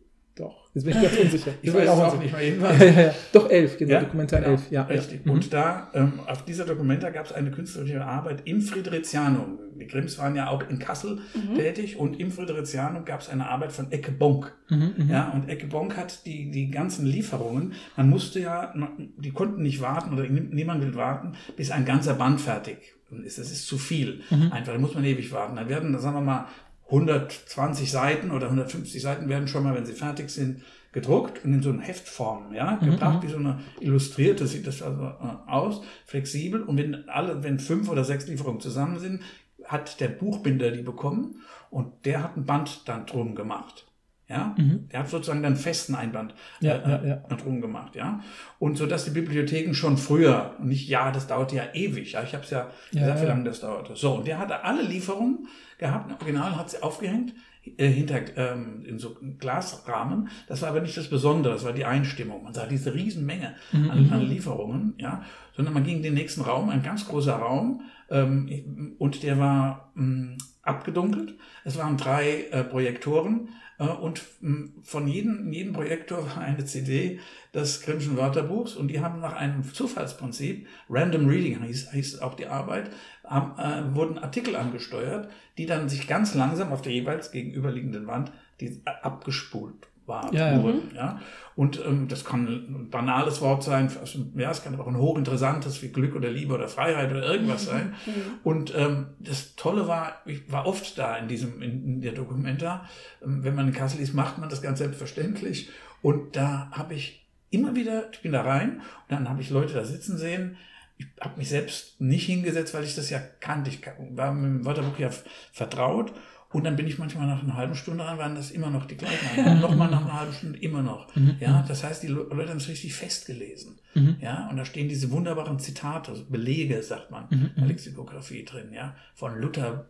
jetzt bin ich ganz unsicher. ich weiß auch, auch nicht mehr irgendwann. ja, ja, ja. Doch, 11, genau, ja? Dokumenta genau, 11. Ja, richtig. Und da, ähm, auf dieser Dokumenta gab es eine künstlerische Arbeit im Fridericianum. Die Grimms waren ja auch in Kassel mhm. tätig und im Fridericianum gab es eine Arbeit von Ecke Bonk. Mhm, mhm, ja, und Ecke Bonk hat die, die ganzen Lieferungen, man musste ja, die konnten nicht warten oder niemand will warten, bis ein ganzer Band fertig ist. Das ist zu viel. Mhm. Einfach, da muss man ewig warten. Dann werden, sagen wir mal, 120 Seiten oder 150 Seiten werden schon mal, wenn sie fertig sind, gedruckt und in so eine Heftform, ja, mhm, gebracht, mhm. wie so eine illustrierte, sieht das also äh, aus, flexibel. Und wenn alle, wenn fünf oder sechs Lieferungen zusammen sind, hat der Buchbinder die bekommen und der hat ein Band dann drum gemacht. Ja, mhm. der hat sozusagen dann festen Einband ja, äh, ja, ja. drum gemacht, ja. Und so dass die Bibliotheken schon früher, nicht ja, das dauerte ja ewig, ja, ich habe es ja gesagt, wie lange das dauerte. So, und der hatte alle Lieferungen gehabt, ein Original hat sie aufgehängt, äh, hinter ähm, in so Glasrahmen. Das war aber nicht das Besondere, das war die Einstimmung. Man sah diese Riesenmenge mhm. an, an, Lieferungen, ja, sondern man ging in den nächsten Raum, ein ganz großer Raum, ähm, und der war ähm, abgedunkelt. Es waren drei äh, Projektoren äh, und hm, von jedem, jedem Projektor war eine CD des Grimmschen Wörterbuchs und die haben nach einem Zufallsprinzip, Random Reading hieß, hieß auch die Arbeit, äh, wurden Artikel angesteuert, die dann sich ganz langsam auf der jeweils gegenüberliegenden Wand die abgespult war, ja, wurden. Ja. ja. Und ähm, das kann ein banales Wort sein, ja, es kann aber auch ein hochinteressantes wie Glück oder Liebe oder Freiheit oder irgendwas mhm. sein. Mhm. Und ähm, das Tolle war, ich war oft da in diesem, in, in der Dokumenta. Ähm, wenn man in Kassel ist, macht man das ganz selbstverständlich. Und da habe ich immer wieder, ich bin da rein und dann habe ich Leute da sitzen sehen, ich habe mich selbst nicht hingesetzt, weil ich das ja kannte. Ich war mit dem Wörterbuch ja vertraut und dann bin ich manchmal nach einer halben Stunde ran, waren das immer noch die gleichen. Und nochmal nach einer halben Stunde immer noch. Mhm. Ja, das heißt, die Leute haben es richtig festgelesen. Mhm. Ja, und da stehen diese wunderbaren Zitate, also Belege, sagt man, mhm. Lexikographie drin, ja, von Luther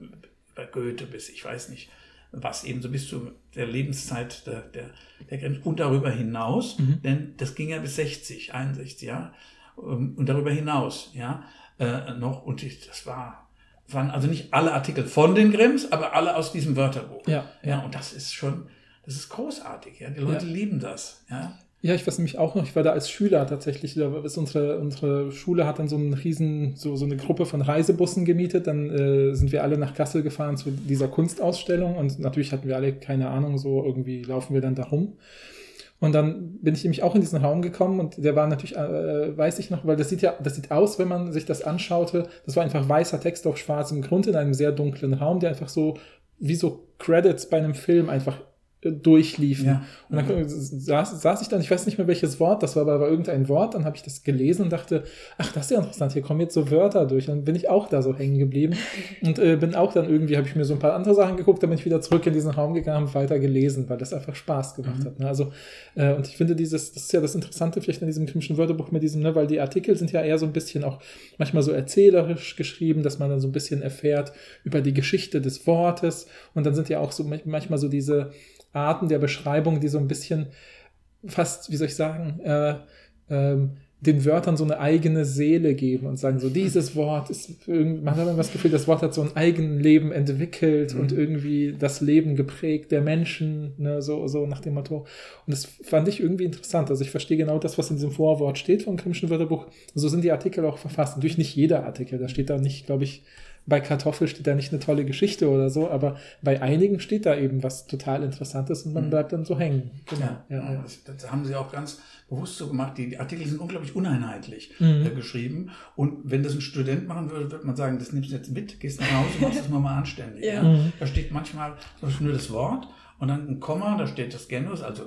über Goethe bis, ich weiß nicht, was eben so bis zu der Lebenszeit der, der, der Grenze und darüber hinaus, mhm. denn das ging ja bis 60, 61, ja, und darüber hinaus, ja, äh, noch, und ich, das war waren also nicht alle Artikel von den Grimms, aber alle aus diesem Wörterbuch. Ja. Ja, und das ist schon, das ist großartig. Ja, die Leute ja. lieben das. Ja. Ja, ich weiß nämlich auch noch, ich war da als Schüler tatsächlich, da ist unsere, unsere Schule hat dann so einen riesen, so, so eine Gruppe von Reisebussen gemietet, dann äh, sind wir alle nach Kassel gefahren zu dieser Kunstausstellung und natürlich hatten wir alle keine Ahnung, so irgendwie laufen wir dann da rum. Und dann bin ich nämlich auch in diesen Raum gekommen und der war natürlich, äh, weiß ich noch, weil das sieht ja, das sieht aus, wenn man sich das anschaute, das war einfach weißer Text auf schwarzem Grund in einem sehr dunklen Raum, der einfach so wie so Credits bei einem Film einfach durchliefen. Ja. Und dann mhm. saß, saß ich dann, ich weiß nicht mehr welches Wort, das war aber, aber irgendein Wort, dann habe ich das gelesen und dachte, ach, das ist ja interessant, hier kommen jetzt so Wörter durch. Und dann bin ich auch da so hängen geblieben und äh, bin auch dann irgendwie, habe ich mir so ein paar andere Sachen geguckt, dann bin ich wieder zurück in diesen Raum gegangen und weiter gelesen, weil das einfach Spaß gemacht mhm. hat. Ne? Also, äh, und ich finde dieses, das ist ja das Interessante vielleicht in diesem Grimmschen Wörterbuch mit diesem, ne, weil die Artikel sind ja eher so ein bisschen auch manchmal so erzählerisch geschrieben, dass man dann so ein bisschen erfährt über die Geschichte des Wortes und dann sind ja auch so manchmal so diese, Arten der Beschreibung, die so ein bisschen fast, wie soll ich sagen, äh, ähm, den Wörtern so eine eigene Seele geben und sagen so, dieses Wort ist, man hat immer das Gefühl, das Wort hat so ein eigenes Leben entwickelt mhm. und irgendwie das Leben geprägt der Menschen, ne, so, so nach dem Motto. Und das fand ich irgendwie interessant. Also ich verstehe genau das, was in diesem Vorwort steht vom Grimmischen Wörterbuch. So sind die Artikel auch verfasst. Natürlich nicht jeder Artikel. Da steht da nicht, glaube ich, bei Kartoffel steht da nicht eine tolle Geschichte oder so, aber bei einigen steht da eben was total Interessantes und man mhm. bleibt dann so hängen. Genau. Ja, ja, ja. Das, das, haben sie auch ganz bewusst so gemacht. Die, die Artikel sind unglaublich uneinheitlich mhm. äh, geschrieben. Und wenn das ein Student machen würde, würde man sagen, das nimmst du jetzt mit, gehst nach Hause, machst das nochmal anständig. ja. Mhm. Da steht manchmal nur das Wort und dann ein Komma, da steht das Genus, also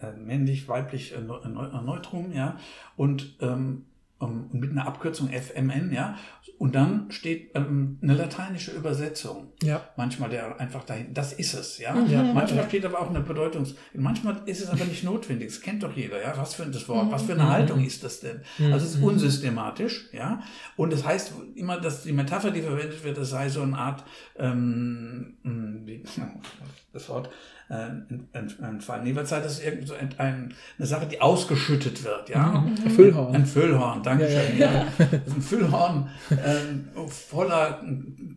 äh, männlich, weiblich, äh, Neutrum, ja. Und ähm, ähm, mit einer Abkürzung FMN, ja, und dann steht ähm, eine lateinische Übersetzung. Ja. Manchmal der einfach dahin, das ist es, ja. Ja. Manchmal steht aber auch eine Bedeutung. Manchmal ist es aber nicht notwendig. Das kennt doch jeder, ja. Was für ein das Wort, was für eine Haltung ist das denn? Also es ist unsystematisch, ja. Und es das heißt immer, dass die Metapher, die verwendet wird, das sei so eine Art, ähm, wie, das Wort, äh, ein, ein Fall. Nee, was das ist irgend so ein, ein, eine Sache, die ausgeschüttet wird, ja. Mhm. Füllhorn. Ein Füllhorn, danke schön. Ja, ja. Das ist ein Füllhorn äh, voller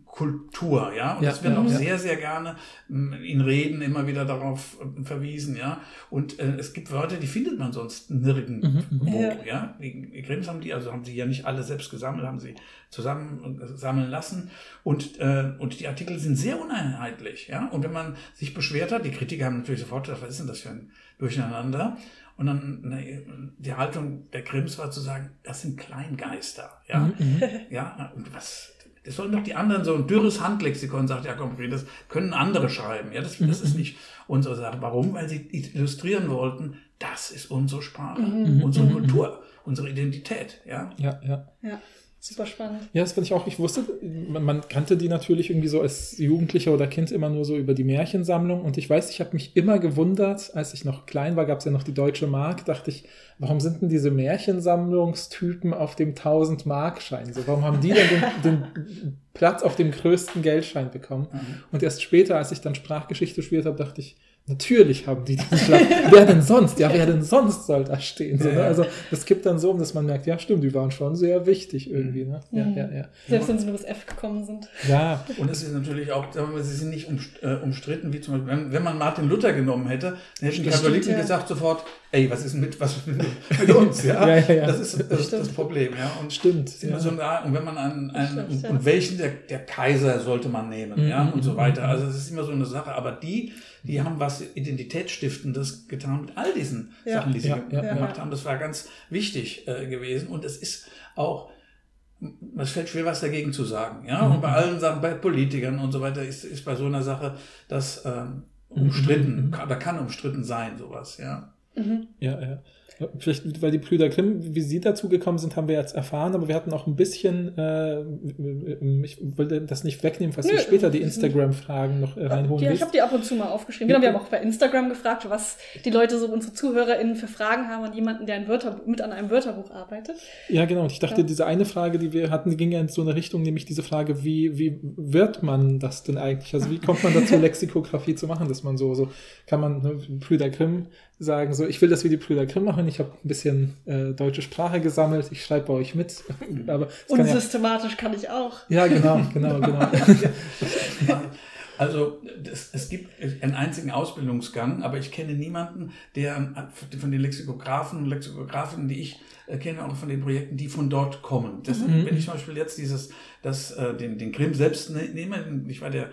Kultur, ja. Und ja, das wird ja, auch ja. sehr, sehr gerne in Reden immer wieder darauf äh, verwiesen, ja. Und äh, es gibt Wörter, die findet man sonst nirgendwo, Ja. ja. Die, die Grimms haben die, also haben sie ja nicht alle selbst gesammelt, haben sie zusammen äh, sammeln lassen. Und, äh, und die Artikel sind sehr uneinheitlich, ja. Und wenn man sich beschwert hat, die Kritiker haben natürlich sofort gedacht, was ist denn das für ein Durcheinander? Und dann ne, die Haltung der Grimms war zu sagen, das sind Kleingeister, ja. Ja, und was, das sollen doch die anderen, so ein dürres Handlexikon, sagt Jakob Fried, das können andere schreiben. Ja, das, das ist nicht unsere Sache. Warum? Weil sie illustrieren wollten, das ist unsere Sprache, unsere Kultur, unsere Identität. Ja, Ja, ja. Ja, super spannend. Ja, das fand ich auch. Ich wusste, man, man kannte die natürlich irgendwie so als Jugendlicher oder Kind immer nur so über die Märchensammlung. Und ich weiß, ich habe mich immer gewundert, als ich noch klein war, gab es ja noch die Deutsche Mark, dachte ich, warum sind denn diese Märchensammlungstypen auf dem 1000-Mark-Schein? So, warum haben die denn den, den Platz auf dem größten Geldschein bekommen? Und erst später, als ich dann Sprachgeschichte studiert habe, dachte ich, Natürlich haben die diesen Platz. wer denn sonst? Ja, wer denn sonst soll da stehen? So, ne? Also das gibt dann so, dass man merkt, ja stimmt, die waren schon sehr wichtig irgendwie. Ne? Ja, Mhm. ja, ja. Selbst wenn sie nur bis F gekommen sind. Ja, und es ist natürlich auch, sagen wir mal, sie sind nicht um, äh, umstritten, wie zum Beispiel, wenn, wenn man Martin Luther genommen hätte, dann hätten die Katholiken ja. gesagt sofort, ey, was ist mit, was mit, mit uns? Ja? Ja, ja, ja. Das ist das, das. Problem. Ja? Und stimmt. Es ist immer Ja. so eine, und wenn man einen, einen Stimmt, und, ja. und welchen der, der Kaiser sollte man nehmen, Mhm, ja, und so mhm, weiter. mhm. Also es ist immer so eine Sache. Aber die, die haben was Identitätsstiftendes getan mit all diesen Ja. Sachen, die sie Ja, ge- ja, gemacht ja. haben. Das war ganz wichtig äh, gewesen. Und es ist auch, es fällt schwer, was dagegen zu sagen. Ja, Mhm. und bei allen Sachen, bei Politikern und so weiter, ist, ist bei so einer Sache das ähm, Mhm, umstritten, kann, da kann umstritten sein, sowas, ja. Mhm. Ja, ja. Vielleicht, weil die Brüder Grimm, wie sie dazu gekommen sind, haben wir jetzt erfahren, aber wir hatten auch ein bisschen, äh, ich wollte das nicht wegnehmen, falls Nö. du später die Instagram-Fragen noch äh, reinholen Ja, ich habe die ab und zu mal aufgeschrieben. Genau, wir haben auch bei Instagram gefragt, was die Leute, so unsere ZuhörerInnen für Fragen haben an jemanden, der ein Wörterbuch, mit an einem Wörterbuch arbeitet. Ja, genau. Und ich dachte, Ja. diese eine Frage, die wir hatten, die ging ja in so eine Richtung, nämlich diese Frage, wie, wie wird man das denn eigentlich? Also wie kommt man dazu, Lexikographie zu machen, dass man so, so kann man ne, Brüder Grimm sagen, so ich will das wie die Brüder Grimm machen, ich habe ein bisschen äh, deutsche Sprache gesammelt, ich schreibe bei euch mit. Aber es Und kann ja, systematisch kann ich auch. ja, genau, genau, genau. Also das, es gibt einen einzigen Ausbildungsgang, aber ich kenne niemanden, der von den Lexikografen und Lexikografinnen, die ich äh, kenne, auch von den Projekten, die von dort kommen. Das, Mhm. Wenn ich zum Beispiel jetzt dieses, das, äh, den, den Grimm selbst ne- nehme, ich war der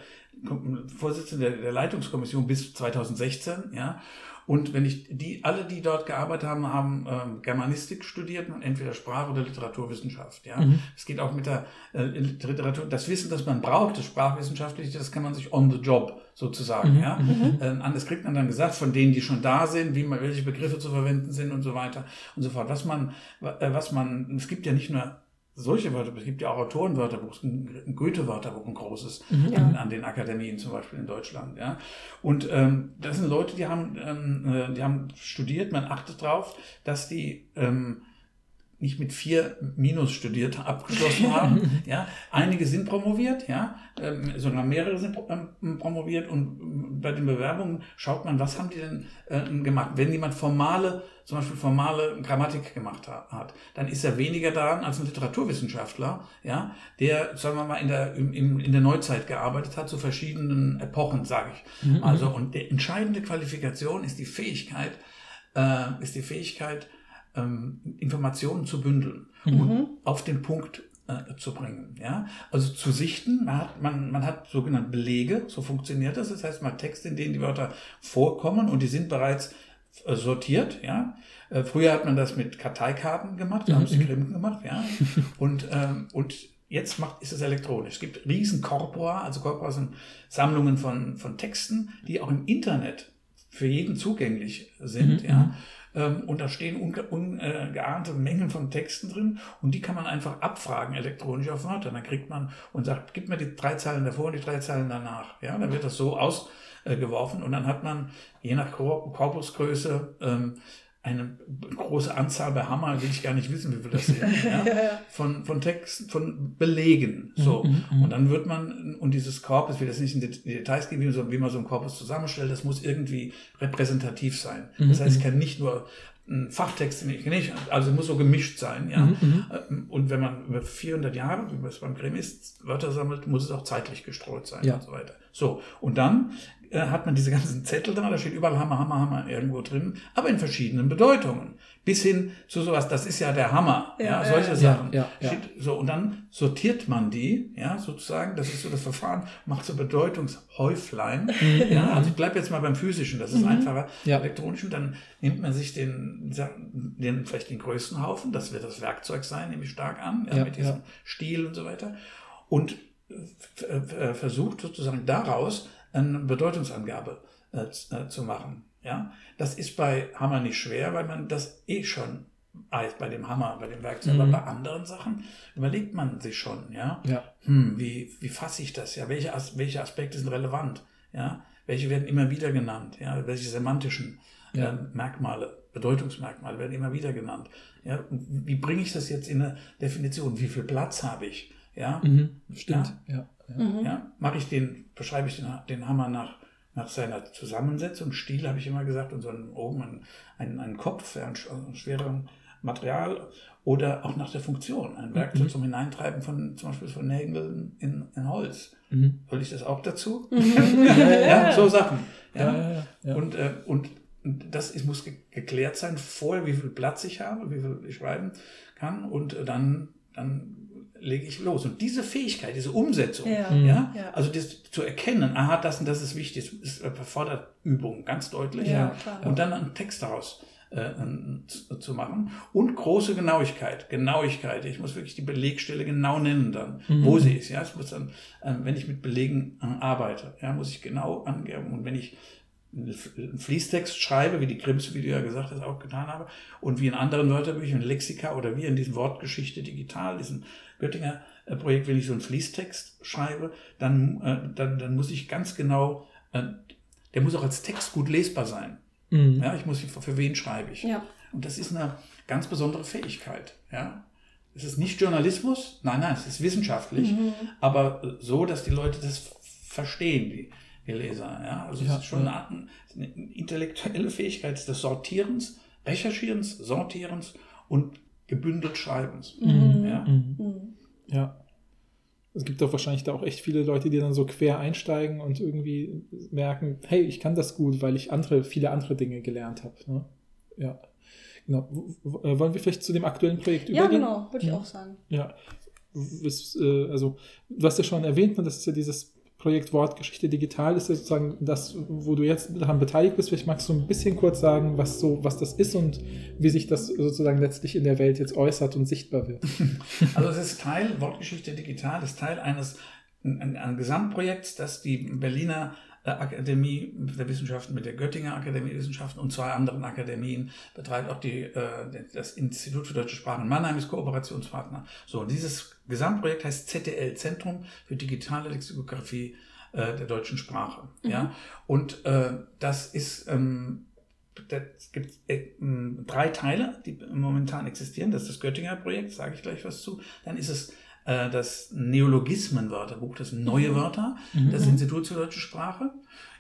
Vorsitzende der, der Leitungskommission bis 2016, ja, und wenn ich die, alle, die dort gearbeitet haben, haben ähm, Germanistik studiert, entweder Sprach- oder Literaturwissenschaft. Ja, Mhm. es geht auch mit der äh, Literatur. Das Wissen, das man braucht, das sprachwissenschaftliche, das kann man sich on the job sozusagen. Mhm. Ja, ähm, anders kriegt man dann gesagt von denen, die schon da sind, wie man, welche Begriffe zu verwenden sind und so weiter und so fort. Was man, äh, was man, es gibt ja nicht nur solche Wörterbuch, es gibt ja auch Autorenwörterbuch, ein Goethe-Wörterbuch, ein großes, an, an den Akademien zum Beispiel in Deutschland. Ja. Und ähm, das sind Leute, die haben, ähm, äh, die haben studiert, man achtet darauf, dass die ähm, nicht mit vier Minus studiert, abgeschlossen haben. ja, einige sind promoviert, ja, ähm, sogar mehrere sind ähm, promoviert und ähm, bei den Bewerbungen schaut man, was haben die denn äh, gemacht. Wenn jemand formale, zum Beispiel formale Grammatik gemacht ha- hat, dann ist er weniger daran als ein Literaturwissenschaftler, ja, der, sagen wir mal, in der, im, in der Neuzeit gearbeitet hat, zu verschiedenen Epochen, sage ich. Also, und die entscheidende Qualifikation ist die Fähigkeit, äh, ist die Fähigkeit, ähm, Informationen zu bündeln und auf den Punkt äh, zu bringen. Ja? Also zu sichten, man hat, man, man hat sogenannte Belege, so funktioniert das. Das heißt, man hat Texte, in denen die Wörter vorkommen und die sind bereits äh, sortiert. Ja? Äh, früher hat man das mit Karteikarten gemacht, da haben es Grimm gemacht. Ja? Und, ähm, und Jetzt macht, ist es elektronisch. Es gibt riesen Corpora, also Corpora sind Sammlungen von, von Texten, die auch im Internet für jeden zugänglich sind. Mhm, Ja. Ähm, und da stehen ungeahnte unge Mengen von Texten drin und die kann man einfach abfragen elektronisch auf Wörter. Dann kriegt man und sagt, gib mir die drei Zeilen davor und die drei Zeilen danach. Ja, dann wird das so ausgeworfen und dann hat man je nach Korpusgröße ähm, eine große Anzahl bei Hammer, will ich gar nicht wissen, wie viel das sind, ja, von, von Texten, von Belegen. So. Mhm, mhm, und dann wird man, und dieses Korpus, ich will das nicht in die Details gehen, wie, so, wie man so ein Korpus zusammenstellt, das muss irgendwie repräsentativ sein. Mhm, das heißt, ich mhm. kann nicht nur ein Fachtext nicht, also muss so gemischt sein, ja. Mhm, und wenn man über 400 Jahre, wie es beim Grimm ist, Wörter sammelt, muss es auch zeitlich gestreut sein ja. und so weiter. So, und dann hat man diese ganzen Zettel dran, da steht überall Hammer, Hammer, Hammer irgendwo drin, aber in verschiedenen Bedeutungen. Bis hin zu sowas, das ist ja der Hammer, ja, ja solche ja, Sachen. Ja, ja, so, und dann sortiert man die, ja, sozusagen, das ist so das Verfahren, macht so Bedeutungshäuflein. Mhm. ja, also ich bleibe jetzt mal beim physischen, das ist mhm. einfacher. Ja. Elektronischen, dann nimmt man sich den, den, vielleicht den größten Haufen, das wird das Werkzeug sein, nehme ich stark an, ja, mit diesem Stiel und so weiter. Und äh, versucht sozusagen daraus eine Bedeutungsangabe äh, äh, zu machen. Ja? Das ist bei Hammer nicht schwer, weil man das eh schon weiß, bei dem Hammer, bei dem Werkzeug. Mhm. Aber bei anderen Sachen überlegt man sich schon, ja, ja. Hm, wie, wie fasse ich das? Ja, welche, welche Aspekte sind relevant? Ja, welche werden immer wieder genannt? Ja, welche semantischen ja. äh, Merkmale, Bedeutungsmerkmale werden immer wieder genannt? Ja, wie bringe ich das jetzt in eine Definition? Wie viel Platz habe ich? Ja, mhm. stimmt. Ja, ja. Mhm. ja mache ich den, beschreibe ich den, den Hammer nach, nach seiner Zusammensetzung, Stil habe ich immer gesagt, und so einen, oben einen, einen, einen Kopf, einen, einen schwereren Material oder auch nach der Funktion. Ein Werkzeug mhm. zum Hineintreiben von zum Beispiel von Nägeln in, in Holz. Mhm. Soll ich das auch dazu? Mhm. ja, so Sachen. Ja. ja und, äh, und das ist, muss geklärt sein vorher, wie viel Platz ich habe, wie viel ich schreiben kann und dann, dann lege ich los. Und diese Fähigkeit, diese Umsetzung, ja, ja, ja. also das zu erkennen, aha, das und das ist wichtig, ist erfordert Übung, ganz deutlich. Ja, klar, und dann einen Text daraus äh, zu machen. Und große Genauigkeit. Genauigkeit. Ich muss wirklich die Belegstelle genau nennen dann, mhm. wo sie ist. Ja, es muss dann, äh, wenn ich mit Belegen äh, arbeite, ja, muss ich genau angeben. Und wenn ich einen Fließtext schreibe, wie die Grimms, wie du ja gesagt hast, auch getan habe, und wie in anderen Wörterbüchern, Lexika oder wie in diesem Wortgeschichte digital, diesen Göttinger äh, Projekt, wenn ich so einen Fließtext schreibe, dann, äh, dann, dann muss ich ganz genau, äh, der muss auch als Text gut lesbar sein. Mhm. Ja, ich muss, für, für wen schreibe ich? Ja. Und das ist eine ganz besondere Fähigkeit. Ja. Es ist nicht Journalismus, nein, nein, es ist wissenschaftlich, mhm. aber so, dass die Leute das verstehen, die, die Leser. Ja. Also ja. es ist schon eine, eine intellektuelle Fähigkeit des Sortierens, Recherchierens, Sortierens und gebündelt Schreibens. Mhm. Ja. Mhm. ja. Es gibt doch wahrscheinlich da auch echt viele Leute, die dann so quer einsteigen und irgendwie merken, hey, ich kann das gut, weil ich andere, viele andere Dinge gelernt habe. Ne? Ja. Genau. Äh, wollen wir vielleicht zu dem aktuellen Projekt ja, übergehen? Ja, genau, würde ich auch sagen. Ja. Äh, also, du hast ja schon erwähnt, ne, das ist ja dieses Projekt Wortgeschichte digital ist ja sozusagen das, wo du jetzt daran beteiligt bist. Vielleicht magst du ein bisschen kurz sagen, was so, was das ist und wie sich das sozusagen letztlich in der Welt jetzt äußert und sichtbar wird. Also es ist Teil, Wortgeschichte digital ist Teil eines ein, ein Gesamtprojekts, das die Berliner Akademie der Wissenschaften mit der Göttinger Akademie der Wissenschaften und zwei anderen Akademien betreibt. Auch die, äh, das Institut für Deutsche Sprache in Mannheim ist Kooperationspartner. So, und dieses Gesamtprojekt heißt ZDL, Zentrum für digitale Lexikographie äh, der deutschen Sprache. Mhm. Ja, und äh, das ist ähm, es gibt äh, drei Teile, die momentan existieren. Das ist das Göttinger Projekt, sage ich gleich was zu. Dann ist es äh, das Neologismen-Wörterbuch, das sind neue mhm. Wörter, mhm. das Institut für deutsche Sprache.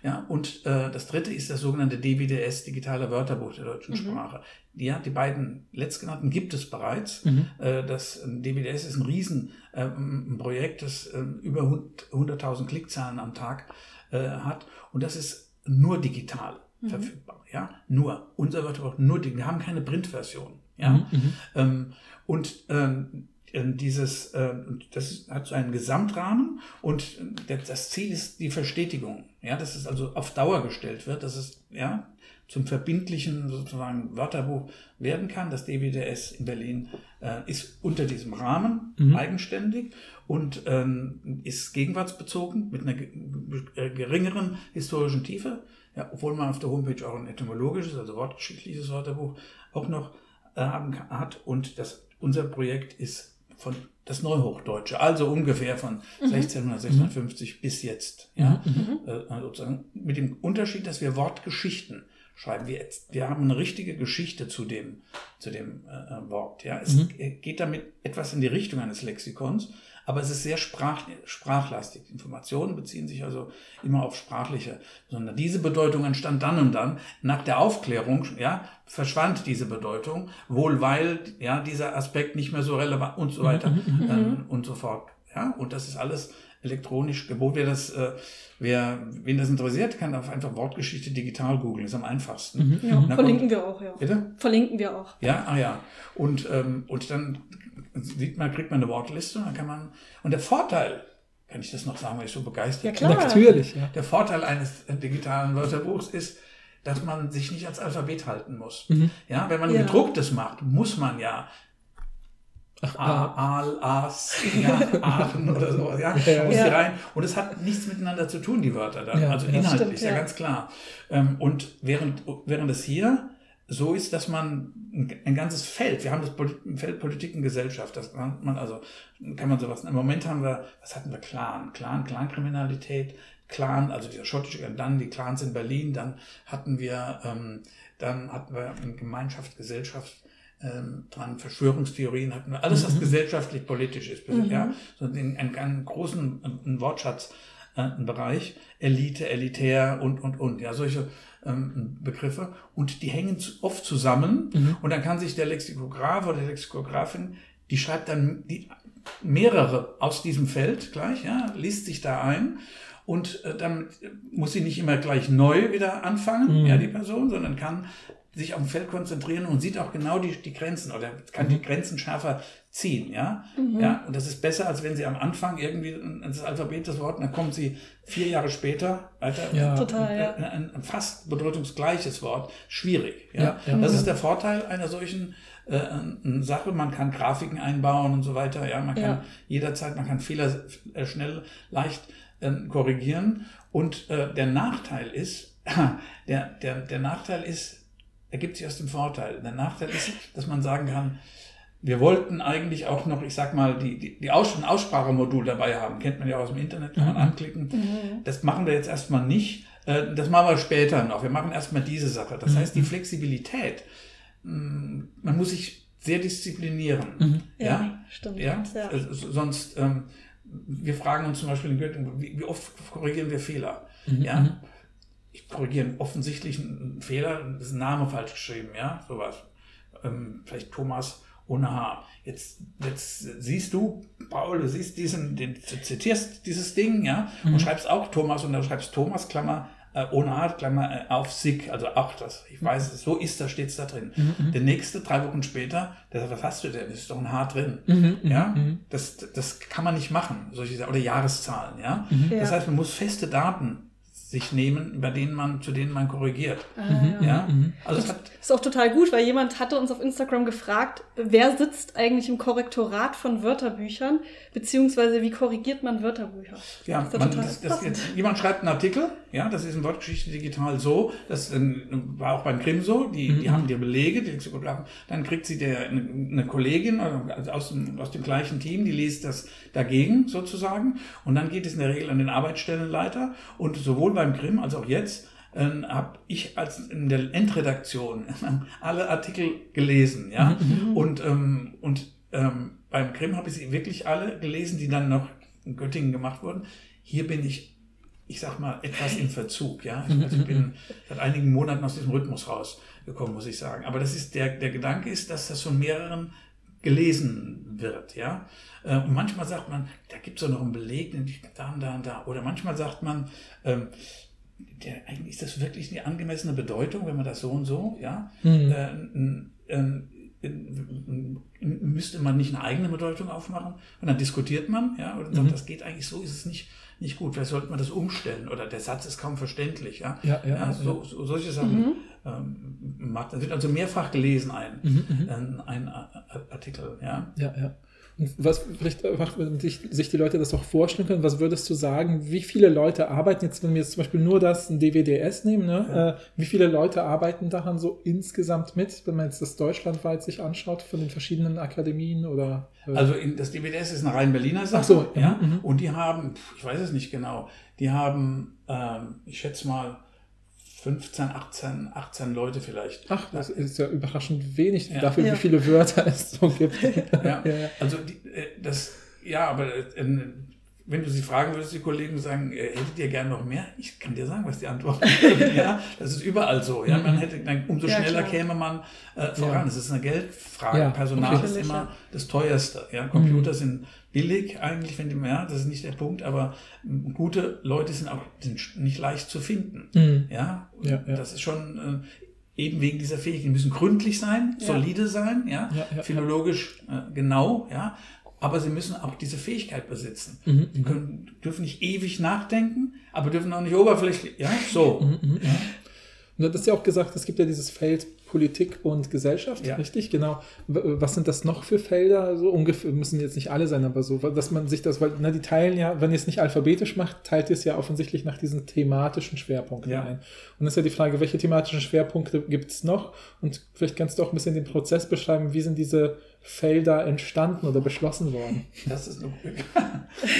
Ja, und äh, das dritte ist das sogenannte DWDS, Digitale Wörterbuch der deutschen mhm. Sprache. Ja, die beiden letztgenannten gibt es bereits. Mhm. Äh, das DWDS ist ein Riesenprojekt, äh, das äh, über 100.000 Klickzahlen am Tag äh, hat. Und das ist nur digital mhm. verfügbar. Ja, nur. Unser Wörterbuch nur digital. Wir haben keine Printversion. Ja, mhm. ähm, und ähm, äh, dieses, äh, das hat so einen Gesamtrahmen und das Ziel ist die Verstetigung. Ja, dass es also auf Dauer gestellt wird, dass es ja zum verbindlichen sozusagen Wörterbuch werden kann. Das DWDS in Berlin äh, ist unter diesem Rahmen mhm. eigenständig und ähm, ist gegenwartsbezogen mit einer äh, geringeren historischen Tiefe, ja, obwohl man auf der Homepage auch ein etymologisches, also wortgeschichtliches Wörterbuch auch noch äh, haben hat. Und das, unser Projekt ist von das Neuhochdeutsche, also ungefähr von mhm. 1650 mhm. bis jetzt. Ja? Mhm. Äh, sozusagen mit dem Unterschied, dass wir Wortgeschichten schreiben. Wir, wir haben eine richtige Geschichte zu dem, zu dem äh, äh Wort. Ja? Es mhm. geht damit etwas in die Richtung eines Lexikons, aber es ist sehr sprach, sprachlastig. Informationen beziehen sich also immer auf sprachliche, sondern diese Bedeutung entstand dann und dann. Nach der Aufklärung ja, verschwand diese Bedeutung, wohl weil ja, dieser Aspekt nicht mehr so relevant und so weiter mhm, mhm, mhm. ähm, und so fort. Ja? Und das ist alles elektronisch geboten. Wer das, äh, wer, wen das interessiert, kann auf einfach Wortgeschichte digital googeln, ist am einfachsten. Mhm. Ja, verlinken kommt, wir auch, ja. Bitte? Verlinken wir auch. Ja, ah ja. Und, ähm, und dann sieht man, kriegt man eine Wortliste und dann kann man, und der Vorteil, kann ich das noch sagen, weil ich so begeistert ja, klar. bin? Natürlich, ja. Der Vorteil eines digitalen Wörterbuchs ist, dass man sich nicht als Alphabet halten muss. Mhm. Ja, wenn man ja. gedrucktes macht, muss man ja Aal, Aas, ja, Aachen oder sowas, ja, ja, muss ja. rein. Und es hat nichts miteinander zu tun, die Wörter da. Ja, also inhaltlich, stimmt, ja. ganz klar. Ähm, und während, während es hier so ist, dass man ein ganzes Feld, wir haben das Feld Politik und Gesellschaft, das kann man also, kann man sowas, im Moment haben wir, was hatten wir, Clan, Clan, Clankriminalität, Clan, also dieser schottische, dann die Clans in Berlin, dann hatten wir, ähm, dann hatten wir Gemeinschaft, Gesellschaft, ähm, dran, Verschwörungstheorien hatten wir, alles, was mhm. gesellschaftlich politisch ist, mhm. ja, so einen, einen, einen großen einen Wortschatz, äh, einen Bereich, Elite, elitär und, und, und, ja, solche ähm, Begriffe und die hängen oft zusammen mhm. und dann kann sich der Lexikograph oder die Lexikografin, die schreibt dann die, mehrere aus diesem Feld gleich, ja, liest sich da ein und äh, dann muss sie nicht immer gleich neu wieder anfangen, mhm. ja, die Person, sondern kann sich auf dem Feld konzentrieren und sieht auch genau die, die Grenzen oder kann mhm. die Grenzen schärfer ziehen, ja. Mhm. Ja, und das ist besser, als wenn sie am Anfang irgendwie das Alphabet das Wort, und dann kommt sie vier Jahre später, weiter, ja. Total, ja. Ein, ein, fast bedeutungsgleiches Wort, schwierig, ja. ja, ja. Das ist der Vorteil einer solchen äh, Sache. Man kann Grafiken einbauen und so weiter, ja. Man kann jederzeit, man kann Fehler äh, schnell, leicht äh, korrigieren. Und äh, der Nachteil ist, der, der, der Nachteil ist, ergibt sich aus dem Vorteil. Der Nachteil ist, dass man sagen kann, wir wollten eigentlich auch noch, ich sag mal, die, die, die Aus Aussprachemodul dabei haben. Kennt man ja aus dem Internet, kann man mhm. anklicken. Mhm. Das machen wir jetzt erstmal nicht. Äh, das machen wir später noch. Wir machen erstmal diese Sache. Das mhm. heißt, die Flexibilität, mm, man muss sich sehr disziplinieren. Mhm. Ja, ja, stimmt. Ja? ja. Sonst, ähm, wir fragen uns zum Beispiel in wie, wie oft korrigieren wir Fehler? Mhm. Ja? Mhm ich korrigiere einen offensichtlichen Fehler, das ist ein Name falsch geschrieben, ja, sowas. Ähm, vielleicht Thomas ohne H. Jetzt, jetzt siehst du, Paul, du siehst diesen, den, du zitierst dieses Ding, ja, mhm. und schreibst auch Thomas und dann schreibst Thomas, Klammer, äh, ohne H, Klammer, äh, auf Sig, also auch das, ich weiß es, so ist da, steht es da drin. Mhm, mhm. Der nächste, drei Wochen später, der sagt, was hast du denn? Ist doch ein H drin. Mhm, mhm ja, mhm. das, das kann man nicht machen, solche, oder Jahreszahlen, ja. ja. Das heißt, man muss feste Daten sich nehmen, bei denen man, zu denen man korrigiert. Ah, ja. ja? Mhm. Also das ist auch total gut, weil jemand hatte uns auf Instagram gefragt, wer sitzt eigentlich im Korrektorat von Wörterbüchern, beziehungsweise wie korrigiert man Wörterbücher? Ja, das man, das, das, jetzt, jemand schreibt einen Artikel, ja, das ist in Wortgeschichte digital so, das war auch beim Grimm so, die, mhm. die haben die Belege, die Lexikografen, dann kriegt sie der, eine, eine Kollegin also aus, dem, aus dem gleichen Team, die liest das dagegen sozusagen und dann geht es in der Regel an den Arbeitsstellenleiter und sowohl beim Grimm als auch jetzt äh, habe ich als in der Endredaktion alle Artikel gelesen, ja. Mhm. mhm. Und, ähm, und ähm, beim Grimm habe ich sie wirklich alle gelesen, die dann noch in Göttingen gemacht wurden. Hier bin ich, ich sag mal, etwas im Verzug, ja. Ich, also ich bin seit einigen Monaten aus diesem Rhythmus rausgekommen, muss ich sagen. Aber das ist der, der Gedanke ist, dass das von mehreren gelesen wird, ja. Äh, und manchmal sagt man, da gibt es doch noch einen Beleg, da und da und da. Oder manchmal sagt man, ähm, der, eigentlich ist das wirklich eine angemessene Bedeutung, wenn man das so und so, ja. Mhm. Äh, äh, müsste man nicht eine eigene Bedeutung aufmachen? Und dann diskutiert man, ja, und sagt, mhm. das geht eigentlich so, ist es nicht, nicht gut. Vielleicht sollte man das umstellen oder der Satz ist kaum verständlich, ja. Ja, ja, ja so, so, solche Sachen mhm. ähm, macht. Das wird also mehrfach gelesen, ein, mhm, mhm. ein, ein Artikel, ja. Ja, ja. Was vielleicht sich, sich die Leute das auch vorstellen können, was würdest du sagen, wie viele Leute arbeiten jetzt, wenn wir jetzt zum Beispiel nur das ein DWDS nehmen, ne? Ja. Äh, wie viele Leute arbeiten daran so insgesamt mit, wenn man jetzt das deutschlandweit sich anschaut von den verschiedenen Akademien oder? Äh also in, das DWDS ist eine rein Berliner Sache, Ach so, ja, mhm. und die haben, ich weiß es nicht genau, die haben, ähm, ich schätze mal 15, 18, 18 Leute vielleicht. Ach, das ist ja überraschend wenig ja. dafür, ja. wie viele Wörter es so gibt. ja, also die, äh, das, ja, aber äh, wenn du sie fragen würdest, die Kollegen sagen, äh, hättet ihr gerne noch mehr? Ich kann dir sagen, was die Antwort ist. ja, das ist überall so. Ja, man hätte, dann, umso ja, schneller klar. käme man äh, voran. Es ja. ist eine Geldfrage. Ja, Personal ist immer das teuerste. Ja, Computer mhm. sind billig eigentlich, wenn die, ja, das ist nicht der Punkt, aber gute Leute sind auch sind nicht leicht zu finden. Mhm. Ja? ja, das ist schon äh, eben wegen dieser Fähigkeit. Die müssen gründlich sein, solide sein, ja, philologisch äh, genau, ja aber sie müssen auch diese Fähigkeit besitzen. Mhm. Sie können, dürfen nicht ewig nachdenken, aber dürfen auch nicht oberflächlich, ja, so. Mhm, mhm, ja. Und du hast ja auch gesagt, es gibt ja dieses Feld Politik und Gesellschaft, ja. richtig? Genau. Was sind das noch für Felder? So ungefähr, müssen jetzt nicht alle sein, aber so, dass man sich das, weil, na, die teilen ja, wenn ihr es nicht alphabetisch macht, teilt ihr es ja offensichtlich nach diesen thematischen Schwerpunkten ja. ein. Und das ist ja die Frage, welche thematischen Schwerpunkte gibt es noch? Und vielleicht kannst du auch ein bisschen den Prozess beschreiben, wie sind diese Felder entstanden oder beschlossen worden? Das ist eine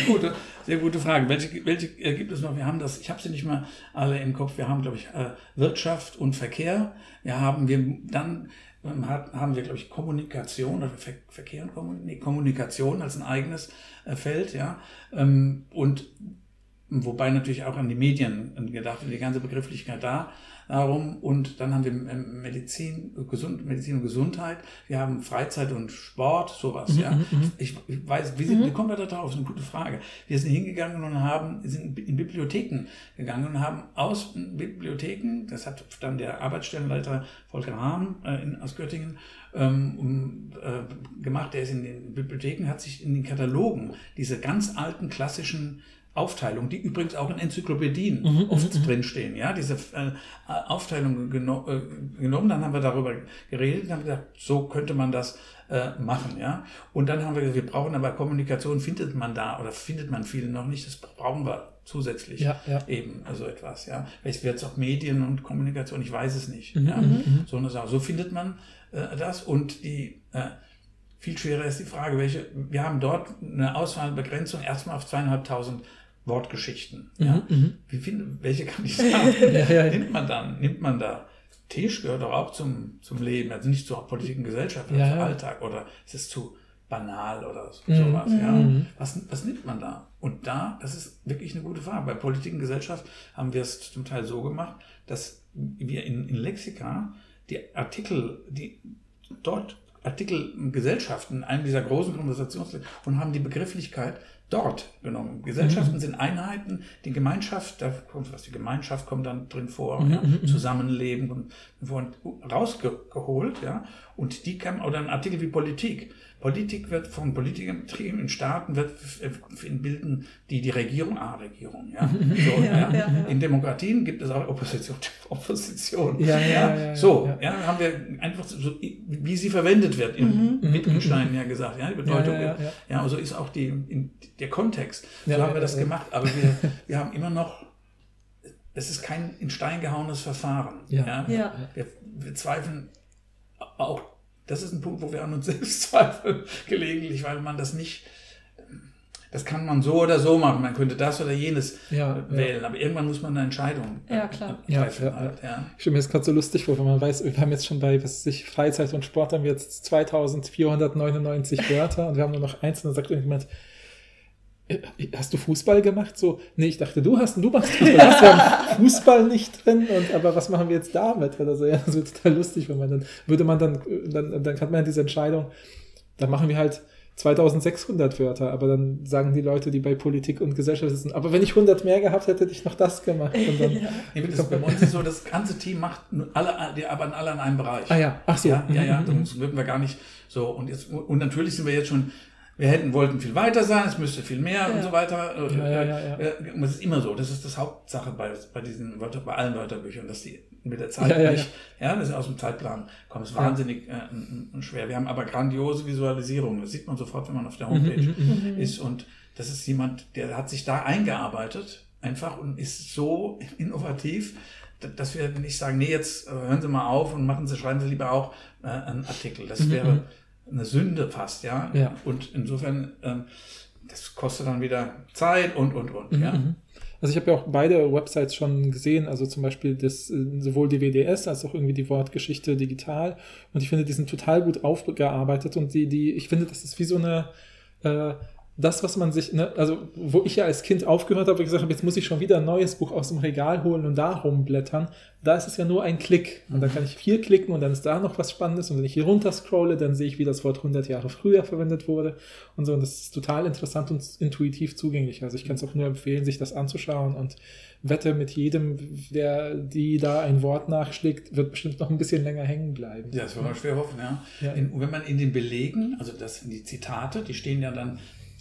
gute, sehr gute Frage. Welche, welche gibt es noch? Wir haben das, ich habe sie nicht mal alle im Kopf. Wir haben, glaube ich, äh, Wirtschaft und Verkehr. Wir haben wir dann ähm, haben wir, glaube ich, Kommunikation oder Verkehr und Kommunikation, Kommunikation als ein eigenes äh, Feld, ja. Ähm, und wobei natürlich auch an die Medien gedacht wird, die ganze Begrifflichkeit da darum. Und dann haben wir ähm, Medizin, Gesund, Medizin und Gesundheit. Wir haben Freizeit und Sport, sowas. Mhm, ja. Mhm, mhm. Ich, ich weiß, wie, sind, mhm. wie kommen wir da drauf? Das ist eine gute Frage. Wir sind hingegangen und haben, sind in Bibliotheken gegangen und haben aus Bibliotheken, das hat dann der Arbeitsstellenleiter Volker Hahn äh, in, aus Göttingen ähm, äh, gemacht. Der ist in den Bibliotheken, hat sich in den Katalogen diese ganz alten klassischen Aufteilung, die übrigens auch in Enzyklopädien mhm, mhm oft mhm. drinstehen. Ja, diese äh, Aufteilung geno äh, genommen, dann haben wir darüber geredet und haben gesagt, so könnte man das äh, machen. Ja, und dann haben wir gesagt, wir brauchen aber Kommunikation, findet man da oder findet man viele noch nicht, das brauchen wir zusätzlich ja, ja. eben, also etwas. Ja, vielleicht wird es auch Medien und Kommunikation, ich weiß es nicht. Mhm, ja? Mhm, mhm. So eine Sache. So findet man äh, das und die äh, viel schwerer ist die Frage, welche, wir haben dort eine Auswahlbegrenzung erstmal auf zweieinhalbtausend Wortgeschichten. Mhm, ja? Mhm. Wie viel, welche kann ich sagen? ja, ja, nimmt man dann? Nimmt man da? Tisch gehört doch auch zum, zum Leben, also nicht zur Politik und Gesellschaft, sondern zum Alltag. Oder ist es zu banal oder so, mhm. sowas? Ja? Mhm. Was, was nimmt man da? Und da, das ist wirklich eine gute Frage. Bei Politik und Gesellschaft haben wir es zum Teil so gemacht, dass wir in, in Lexika die Artikel, die dort Artikel Gesellschaften, einem dieser großen Konversations und haben die Begrifflichkeit dort genommen. Gesellschaften mhm. sind Einheiten, die Gemeinschaft, da kommt was, die Gemeinschaft kommt dann drin vor, mhm. ja, mhm, mhm. Zusammenleben und, und rausgeholt, ja, und die kann, oder ein Artikel wie Politik. Politik wird von Politikern betrieben, in Staaten wird in bilden die die Regierung, ah, Regierung, ja. So, ja, ja. ja, In Demokratien gibt es auch Opposition, Opposition. Ja, ja, ja, so, ja, haben wir einfach so, wie sie verwendet wird, in mhm. Wittgenstein ja gesagt, ja, die Bedeutung. Ja, ja, ja. ja, so ist auch die, in, der Kontext. So haben wir das gemacht, aber wir, wir haben immer noch es ist kein in Stein gehauenes Verfahren. Ja. ja. Wir, wir zweifeln auch das ist ein Punkt, wo wir an uns selbst zweifeln, gelegentlich, weil man das nicht, das kann man so oder so machen. Man könnte das oder jenes ja, wählen, ja. aber irgendwann muss man eine Entscheidung ja, klar. treffen. Ja, halt, ja. Ich stelle mir jetzt gerade so lustig vor, wenn man weiß, wir haben jetzt schon bei was sich Freizeit und Sport haben wir jetzt 2499 Wörter und wir haben nur noch eins und dann sagt irgendjemand, äh, hast du Fußball gemacht? So, nee, ich dachte, du hast, du machst Fußball. Hast ja Fußball nicht drin, und, aber was machen wir jetzt damit? Oder so, ja, das wird total lustig, wenn man dann, würde man dann, dann, dann hat man diese Entscheidung, dann machen wir halt 2600 Wörter, aber dann sagen die Leute, die bei Politik und Gesellschaft sitzen, aber wenn ich 100 mehr gehabt hätte, hätte ich noch das gemacht. Und dann, ja. nee, das, bei uns ist so, das ganze Team macht alle, die arbeiten alle in einem Bereich. Ah ja, ach so. Ja, ja, ja, mhm. das würden wir gar nicht so. Und, jetzt, und natürlich sind wir jetzt schon wir hätten, wollten viel weiter sein, es müsste viel mehr ja. und so weiter. Ja, ja, ja, ja. Das ist immer so. Das ist das Hauptsache bei, bei diesen Wörter, bei allen Wörterbüchern, dass die mit der Zeit ja, nicht, ja, das ist aus dem Zeitplan kommt. Es ist wahnsinnig äh, schwer. Wir haben aber grandiose Visualisierungen. Das sieht man sofort, wenn man auf der Homepage mhm, mhm, mhm. ist. Und das ist jemand, der hat sich da eingearbeitet, einfach und ist so innovativ, dass wir nicht sagen, nee, jetzt äh, hören Sie mal auf und machen Sie, schreiben Sie lieber auch äh, einen Artikel. Das wäre eine Sünde fast, ja. ja. Und insofern, ähm, das kostet dann wieder Zeit und, und, und, mhm, ja. Mhm. Also ich habe ja auch beide Websites schon gesehen, also zum Beispiel das, äh, sowohl die WDS als auch irgendwie die Wortgeschichte digital. Und ich finde, die sind total gut aufgearbeitet und die, die, ich finde, das ist wie so eine, äh, das, was man sich, ne, also wo ich ja als Kind aufgehört habe, gesagt habe, jetzt muss ich schon wieder ein neues Buch aus dem Regal holen und da rumblättern, da ist es ja nur ein Klick. Und dann kann ich hier klicken und dann ist da noch was Spannendes. Und wenn ich hier runter scrolle, dann sehe ich, wie das Wort 100 Jahre früher verwendet wurde und so. Und das ist total interessant und intuitiv zugänglich. Also ich kann es auch nur empfehlen, sich das anzuschauen und wette mit jedem, der die da ein Wort nachschlägt, wird bestimmt noch ein bisschen länger hängen bleiben. Ja, das wollen wir schwer hoffen, ja. ja. In, wenn man in den Belegen, also das die Zitate, die stehen ja dann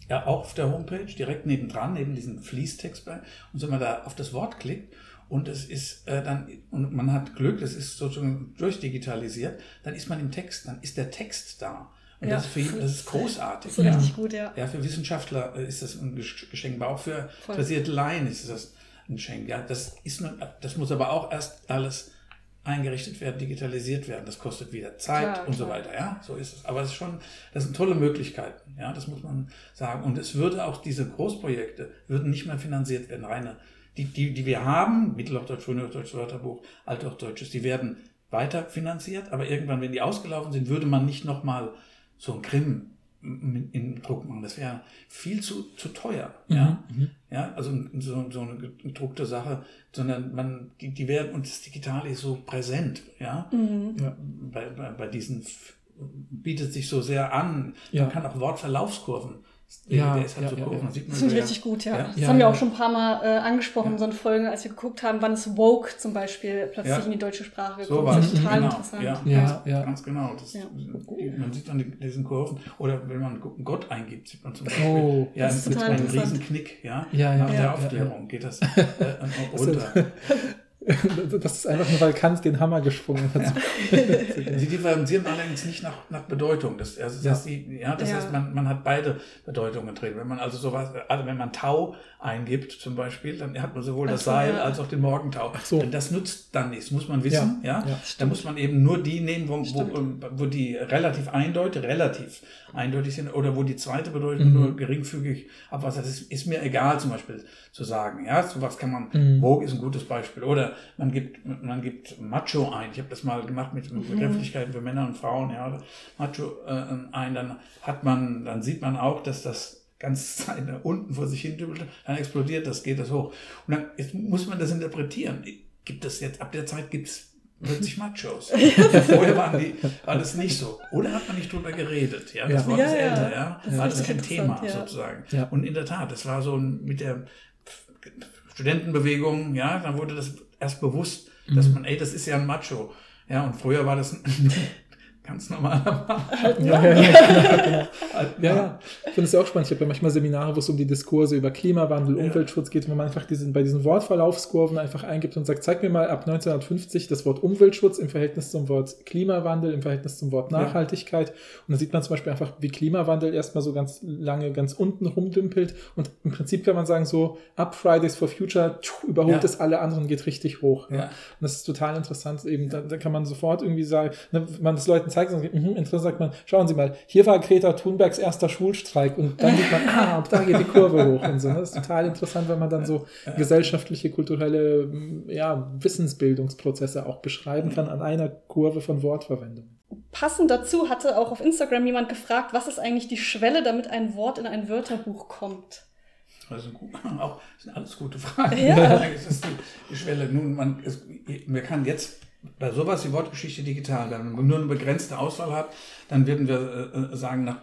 ja auch auf der Homepage, direkt nebendran, neben diesem Fließtext bei. Und wenn man da auf das Wort klickt und es ist äh, dann, und man hat Glück, es ist sozusagen durchdigitalisiert, dann ist man im Text, dann ist der Text da. Und ja, das, ist für das ist großartig. Das ist ja. richtig gut, ja. Ja, für Wissenschaftler äh, ist das ein Geschenk, aber auch für interessierte Laien ist das ein Geschenk. Ja, das ist nur, das muss aber auch erst alles eingerichtet werden, digitalisiert werden. Das kostet wieder Zeit klar, und klar. so weiter. Ja, so ist es. Aber es ist schon, das sind tolle Möglichkeiten. Ja, das muss man sagen. Und es würde auch diese Großprojekte würden nicht mehr finanziert werden. Reine, die, die, die wir haben, Mittelhochdeutsch, Frühhochdeutsch, Wörterbuch, Althochdeutsches, die werden weiter finanziert. Aber irgendwann, wenn die ausgelaufen sind, würde man nicht nochmal so ein Grimm in Druck machen. Das wäre viel zu, zu teuer. Mhm. Ja? Mhm. ja, also so, so eine gedruckte Sache, sondern man, die, die werden, und das Digitale ist so präsent, ja, mhm. ja bei, bei, bei diesen bietet sich so sehr an. Ja. Man kann auch Wortverlaufskurven ja, der ist halt ja, so ja, ja. Sieht das ist richtig gut, ja. Das haben wir auch schon ein paar Mal äh, angesprochen in so Folgen, als wir geguckt haben, wann es Woke zum Beispiel plötzlich in die deutsche Sprache gekommen so ist. Das ist total genau. interessant. Ja, ja, ganz genau. Das, Man sieht dann diesen Kurven. Oder wenn man Gott eingibt, sieht man zum Beispiel oh, ja, mit einem riesen Knick, ja, nach der Aufklärung geht das äh, runter. Das ist einfach nur, weil Kant den Hammer geschwungen hat. Ja. Sie differenzieren allerdings nicht nach, nach Bedeutung. Das, also ja. Das, die, ja, das ja. heißt, man, man hat beide Bedeutungen drin. Wenn man also sowas, also wenn man Tau eingibt zum Beispiel, dann hat man sowohl das Seil ja. als auch den Morgentau. Ach so. Denn das nutzt dann nichts, muss man wissen. Ja, ja? Da muss man eben nur die nehmen, wo, wo, wo, die relativ eindeutig, relativ eindeutig sind oder wo die zweite Bedeutung mhm. nur geringfügig abwasser. Das ist, ist mir egal zum Beispiel zu sagen. Ja, sowas kann man, mhm. Vogue ist ein gutes Beispiel. Oder man gibt, man gibt Macho ein. Ich habe das mal gemacht mit mhm. Begrifflichkeiten für Männer und Frauen. Ja, Macho äh, ein, dann hat man, dann sieht man auch, dass das ganz unten vor sich hin dübelt, dann explodiert das, geht das hoch. Und dann jetzt muss man das interpretieren. Gibt es jetzt, ab der Zeit gibt es plötzlich Machos. Vorher waren die, war das nicht so. Oder hat man nicht drüber geredet? Ja, das ja. Wort ja, ist älter, ja. Das war das kein Thema ja. sozusagen. Ja. Und in der Tat, das war so mit der Studentenbewegung, ja, dann wurde das erst bewusst, dass mhm. man, ey, das ist ja ein Macho. Ja, und früher war das ganz normaler Mann. Ja, ja, ja, genau. ja, ja. Ich finde es ja auch spannend. Ich habe ja manchmal Seminare, wo es um die Diskurse über Klimawandel, Umweltschutz geht, wo man einfach diesen, bei diesen Wortverlaufskurven einfach eingibt und sagt, zeig mir mal ab 1950 das Wort Umweltschutz im Verhältnis zum Wort Klimawandel, im Verhältnis zum Wort Nachhaltigkeit. Und dann sieht man zum Beispiel einfach, wie Klimawandel erstmal so ganz lange ganz unten rumdümpelt. Und im Prinzip kann man sagen, so ab Fridays for Future tschuh, überholt es alle anderen, geht richtig hoch. Ja. Und das ist total interessant. Eben, da, da kann man sofort irgendwie sagen, ne, man das Leuten zeigt und sagt, mhm, interessant, sagt man, schauen Sie mal, hier war Greta Thunbergs erster Schulstreik und dann sieht man, ah, da geht die Kurve hoch und so. Das ist total interessant, wenn man dann so gesellschaftliche, kulturelle ja, Wissensbildungsprozesse auch beschreiben kann an einer Kurve von Wortverwendung. Passend dazu hatte auch auf Instagram jemand gefragt, was ist eigentlich die Schwelle, damit ein Wort in ein Wörterbuch kommt? Also auch das sind alles gute Fragen. Ja. Das ist die, die Schwelle. Nun, man, es, man kann jetzt bei sowas wie Wortgeschichte digital, wenn man nur eine begrenzte Auswahl hat, dann würden wir äh, äh sagen, nach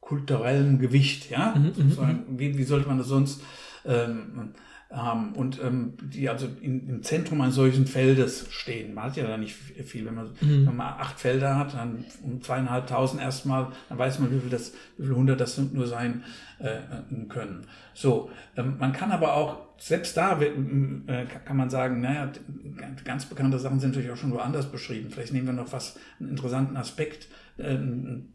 kulturellem Gewicht, ja. Mhm, mhm, wie, wie sollte man das sonst ähm, haben? Und ähm, die also in, im Zentrum eines solchen Feldes stehen. Man hat ja da nicht viel, wenn man, Mhm. wenn man acht Felder hat, dann um zweieinhalbtausend erstmal, dann weiß man, wie viel das, wie viel hundert das nur sein äh, können. So, ähm, man kann aber auch selbst da äh, kann man sagen, naja, ganz bekannte Sachen sind natürlich auch schon woanders beschrieben. Vielleicht nehmen wir noch was, einen interessanten Aspekt äh,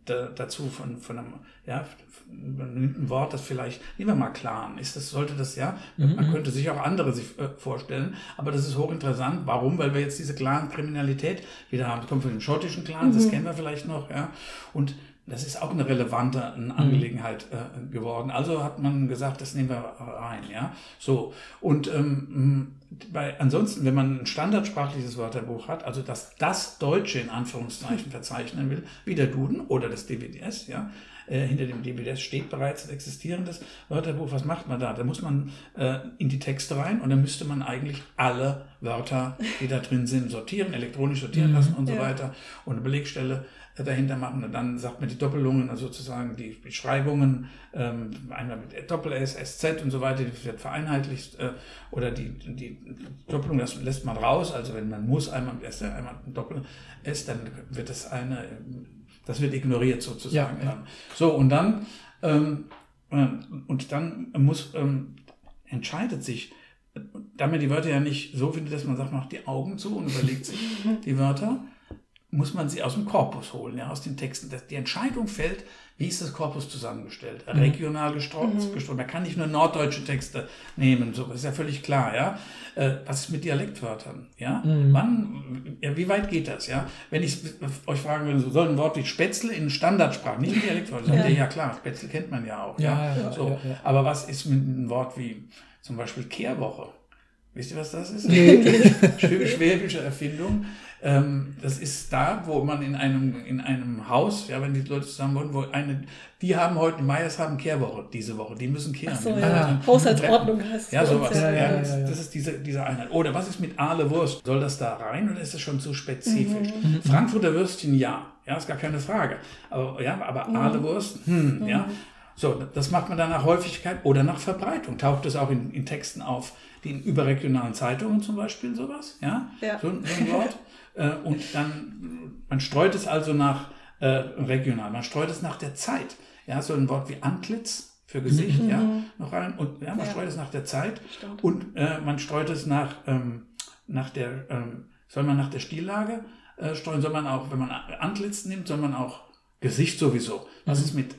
da, dazu von, von einem, ja, ein Wort, das vielleicht, nehmen wir mal Clan, ist das, sollte das, ja, man könnte sich auch andere sich äh, vorstellen, aber das ist hochinteressant. Warum? Weil wir jetzt diese Clan-Kriminalität wieder haben. Das kommt von den schottischen Clans, das kennen wir vielleicht noch, ja, und das ist auch eine relevante Angelegenheit äh, geworden. Also hat man gesagt, das nehmen wir rein, ja. So. Und ähm, bei, ansonsten, wenn man ein standardsprachliches Wörterbuch hat, also dass das Deutsche in Anführungszeichen verzeichnen will, wie der Duden oder das DBDS, ja, äh, hinter dem DBDS steht bereits ein existierendes Wörterbuch. Was macht man da? Da muss man äh, in die Texte rein und dann müsste man eigentlich alle Wörter, die da drin sind, sortieren, elektronisch sortieren lassen und so Ja. weiter und eine Belegstelle äh, dahinter machen. Und dann sagt man die Doppelungen, also sozusagen die Beschreibungen, ähm, einmal mit Doppel-S, SZ und so weiter, die wird vereinheitlicht. Äh, oder die, die Doppelung das lässt man raus. Also wenn man muss, einmal mit S, einmal mit Doppel-S, dann wird das eine, ähm, das wird ignoriert sozusagen. Ja. So, und dann, ähm, äh, und dann muss, ähm, entscheidet sich, da man die Wörter ja nicht so findet, dass man sagt, macht die Augen zu und überlegt sich die Wörter, muss man sie aus dem Korpus holen, ja, aus den Texten. Die Entscheidung fällt, wie ist das Korpus zusammengestellt? Regional gestreut, gestreut. Man kann nicht nur norddeutsche Texte nehmen, so ist ja völlig klar, ja. Äh, Was ist mit Dialektwörtern, ja? Wann, ja, wie weit geht das, ja? Wenn ich euch fragen würde, so soll ein Wort wie Spätzle in Standardsprache, nicht in Dialektwörtern, Ja. ja klar, Spätzle kennt man ja auch, Ja, ja. ja, so. ja, ja. Aber was ist mit einem Wort wie zum Beispiel Kehrwoche? Wisst ihr, was das ist? Schwä- Schwäbische Erfindung. Ähm, das ist da, wo man in einem, in einem Haus, ja, wenn die Leute zusammen wohnen, wo eine, die haben heute, die Meyers haben Kehrwoche diese Woche, die müssen kehren. Ach so, Die ja. müssen- Haushaltsordnung heißt Ja, sowas. Ja, Ja, ja, das, ja, ja. das ist diese, diese Einheit. Oder was ist mit Aale Wurst? Soll das da rein oder ist das schon zu spezifisch? Mhm. Frankfurter Würstchen, ja. Ja, ist gar keine Frage. Aber, ja, aber Aale Wurst, hm, Mhm. ja. So, das macht man dann nach Häufigkeit oder nach Verbreitung. Taucht es auch in, in Texten auf, die in überregionalen Zeitungen zum Beispiel sowas, ja, Ja. So, ein- so ein Wort. äh, und dann, man streut es also nach äh, regional, man streut es nach der Zeit. Ja, so ein Wort wie Antlitz für Gesicht, ja, noch rein. Und ja, man Mhm. Ja. streut es nach der Zeit. Stimmt. Und äh, man streut es nach, ähm, nach der, ähm, soll man nach der Stillage äh, streuen, soll man auch, wenn man Antlitz nimmt, soll man auch Gesicht sowieso. Was ist mit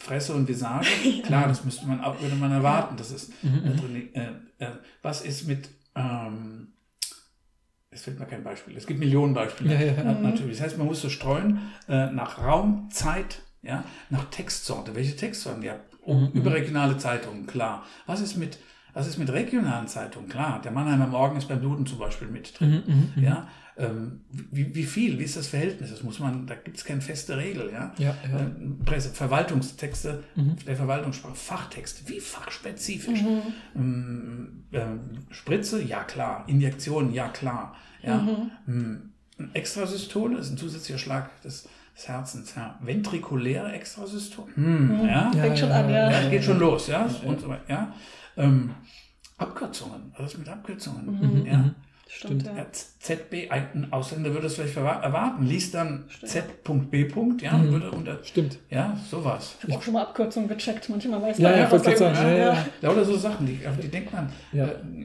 Fresse und Visage? Klar, das müsste man auch, würde man erwarten. Das ist äh, drin, äh, äh, was ist mit, ähm, es fällt mir kein Beispiel. Es gibt Millionen Beispiele. Ja, ja. Na, Natürlich. Das heißt, man muss so streuen äh, nach Raum, Zeit, ja, nach Textsorte. Welche Textsorten? Ja, oh, überregionale Zeitungen, klar. Was ist mit was ist mit regionalen Zeitungen? Klar, der Mannheimer Morgen ist beim Duden zum Beispiel mit drin. Ja, ähm, wie, wie viel? Wie ist das Verhältnis? Das muss man, da gibt es keine feste Regel. Ja, Ja, ja. Äh, Presse, Verwaltungstexte, der Verwaltungssprache, Fachtexte, wie fachspezifisch. Ähm, ähm, Spritze, ja klar. Injektionen, ja klar. Ja. Ähm, ein Extrasystole ist ein zusätzlicher Schlag des, des Herzens. Ja. Ventrikuläre Extrasystole. Hm, ja. Ja, Fängt schon an, ja, ja. Geht schon los, ja. Und so weiter, ja. Ähm, Abkürzungen, was ist mit Abkürzungen? Ja. Stimmt, ja. Ja, ZB, ein Ausländer würde es vielleicht erwarten, liest dann Z.B. ja, und würde unter, Stimmt. ja, sowas. Ich habe auch schon mal Abkürzungen gecheckt. Manchmal weiß Ja, man ja, was gerade sagen, da- ja, ja. Oder so Sachen, die, die denkt man äh,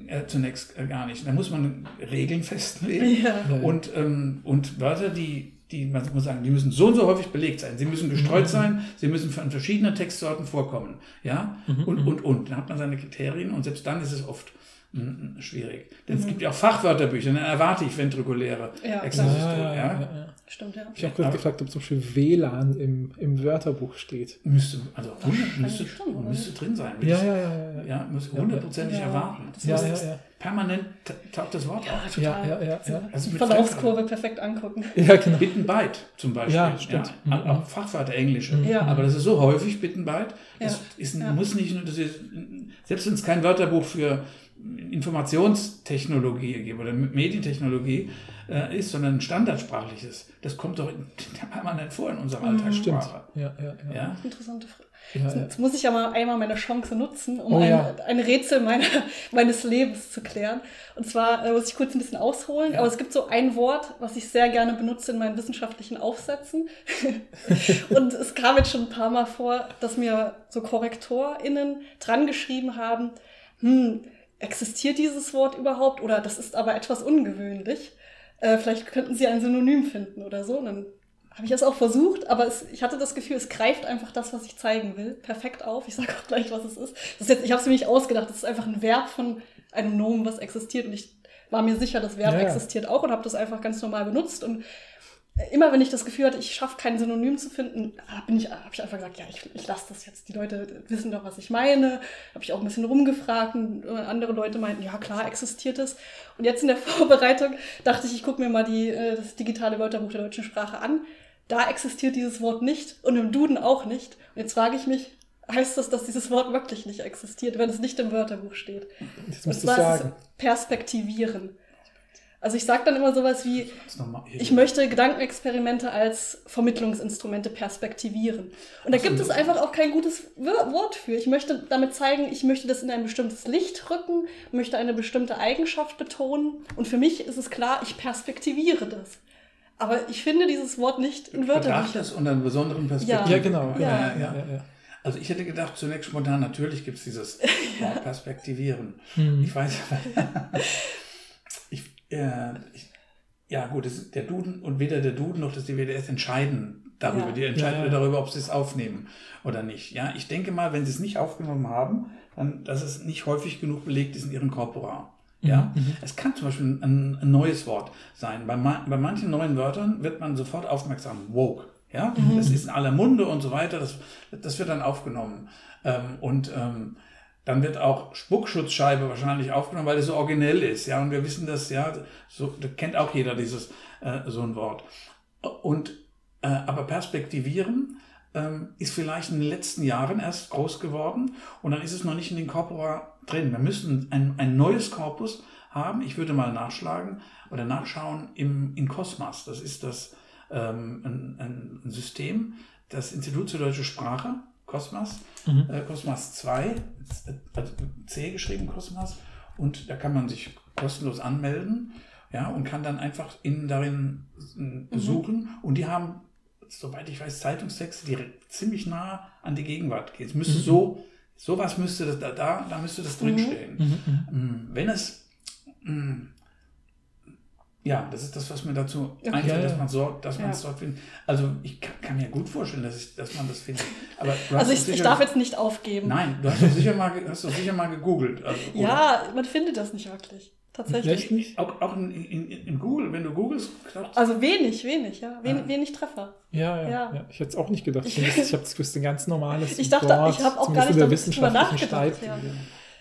äh, zunächst äh, gar nicht. Da muss man Regeln festlegen und, ähm, und Wörter, die, die, man muss sagen, die müssen so und so häufig belegt sein. Sie müssen Mhm. gestreut sein, sie müssen von verschiedenen Textsorten vorkommen. Ja, Mhm, und, und, und. Dann hat man seine Kriterien und selbst dann ist es oft schwierig. Denn Mhm. es gibt ja auch Fachwörterbücher, dann erwarte ich ventrikuläre Ja, Extrasystole. Ja, ja, ja. ja, ja. Stimmt, ja. Ich habe gerade gefragt, ob zum Beispiel WLAN im, im Wörterbuch steht. Müsste, also 100, müsste, oder? müsste drin sein. Ja, ja, ja. ja. Ja, muss hundertprozentig Ja. erwarten. Das Ja, ja, ja. permanent taucht das Wort auf. Ja, ja, ja. ja. Also die Verlaufskurve perfekt angucken. Ja, genau. Bitten byte zum Beispiel. Ja, stimmt. Ja, auch Fachwörter Englische. Ja. Aber das ist so häufig, Bitten byte. Das Ja. ist, Ja. muss nicht nur, das ist, selbst wenn es kein Wörterbuch für Informationstechnologie oder Medientechnologie äh, ist, sondern ein standardsprachliches, das kommt doch permanent vor in unserer Stimmt. Alltagssprache. Ja, ja, ja. Ja? Interessante Frage. ja, ja. Jetzt muss ich ja mal einmal meine Chance nutzen, um Oh ein, ja. ein Rätsel meiner, meines Lebens zu klären. Und zwar äh, muss ich kurz ein bisschen ausholen, Ja. aber es gibt so ein Wort, was ich sehr gerne benutze in meinen wissenschaftlichen Aufsätzen. und es kam jetzt schon ein paar Mal vor, dass mir so KorrektorInnen dran geschrieben haben, hm, existiert dieses Wort überhaupt oder das ist aber etwas ungewöhnlich. Äh, vielleicht könnten Sie ein Synonym finden oder so. Und dann habe ich das auch versucht, aber es, ich hatte das Gefühl, es greift einfach das, was ich zeigen will, perfekt auf. Ich sage auch gleich, was es ist. Ist jetzt, ich habe es mir nicht ausgedacht. Das ist einfach ein Verb von einem Nomen, was existiert. Und ich war mir sicher, das Verb Ja, ja. existiert auch und habe das einfach ganz normal benutzt. Und immer wenn ich das Gefühl hatte, ich schaffe kein Synonym zu finden, habe ich, hab ich einfach gesagt, ja, ich, ich lasse das jetzt. Die Leute wissen doch, was ich meine. Habe ich auch ein bisschen rumgefragt und äh, andere Leute meinten, ja klar, existiert es. Und jetzt in der Vorbereitung dachte ich, ich gucke mir mal die, äh, das digitale Wörterbuch der deutschen Sprache an. Da existiert dieses Wort nicht und im Duden auch nicht. Und jetzt frage ich mich, heißt das, dass dieses Wort wirklich nicht existiert, wenn es nicht im Wörterbuch steht? Das Und musst du sagen. Perspektivieren. Also ich sage dann immer sowas wie, Das ich möchte Gedankenexperimente als Vermittlungsinstrumente perspektivieren. Und da gibt es einfach auch kein gutes Wort für. Ich möchte damit zeigen, ich möchte das in ein bestimmtes Licht rücken, möchte eine bestimmte Eigenschaft betonen. Und für mich ist es klar, ich perspektiviere das. Aber ich finde dieses Wort nicht in Betrachte Wörterbüchern. es unter einer besonderen Perspektive. Ja, genau. Ja. Ja, ja, ja, ja. Also ich hätte gedacht, zunächst spontan, natürlich gibt es dieses Wort Perspektivieren. Hm. Ich weiß, ich, äh, ich, ja gut, ist der Duden und weder der Duden noch das DWDS entscheiden darüber. Ja. Die entscheiden Ja, darüber, ob sie es aufnehmen oder nicht. Ja, ich denke mal, wenn sie es nicht aufgenommen haben, dann, dass es nicht häufig genug belegt ist in ihren Korpora. Ja, es kann zum Beispiel ein, ein neues Wort sein. Bei, ma bei manchen neuen Wörtern wird man sofort aufmerksam. Woke. Ja, das ist in aller Munde und so weiter. Das, das wird dann aufgenommen. Ähm, und ähm, dann wird auch Spuckschutzscheibe wahrscheinlich aufgenommen, weil es so originell ist. Ja, und wir wissen das, ja, so da kennt auch jeder dieses, äh, so ein Wort. Und, äh, aber perspektivieren ähm, ist vielleicht in den letzten Jahren erst groß geworden und dann ist es noch nicht in den Corpora drin. Wir müssen ein, ein neues Korpus haben. Ich würde mal nachschlagen oder nachschauen im, in Cosmas. Das ist das ähm, ein, ein System, das Institut für deutsche Sprache, Cosmas, äh, Cosmas 2, also C geschrieben, Cosmas, und da kann man sich kostenlos anmelden, ja, und kann dann einfach innen darin äh, suchen. Und die haben, soweit ich weiß, Zeitungstexte, die ziemlich nah an die Gegenwart gehen. Es müsste so, sowas müsste das, da, da, da müsste das drinstehen. Mm, Wenn es, mm, ja, das ist das, was mir dazu Okay. einfällt, dass man so, dass man Ja. es dort findet. Also ich kann, kann mir gut vorstellen, dass, ich, dass man das findet. Aber Also ich, ich sicher- darf jetzt nicht aufgeben. Nein, du hast doch sicher mal, hast doch sicher mal gegoogelt. Also? Ja, man findet das nicht wirklich. Tatsächlich. Nicht? Auch, auch in, in, in Google, wenn du googelst, klappt Also wenig, wenig, ja. Wen, Ja. Wenig Treffer. Ja, ja, Ja. ja. Ich hätte es auch nicht gedacht. Ich, ich habe das ein ganz normales Ich dachte, Wort, ich habe auch gar nicht darüber nachgedacht. Ja.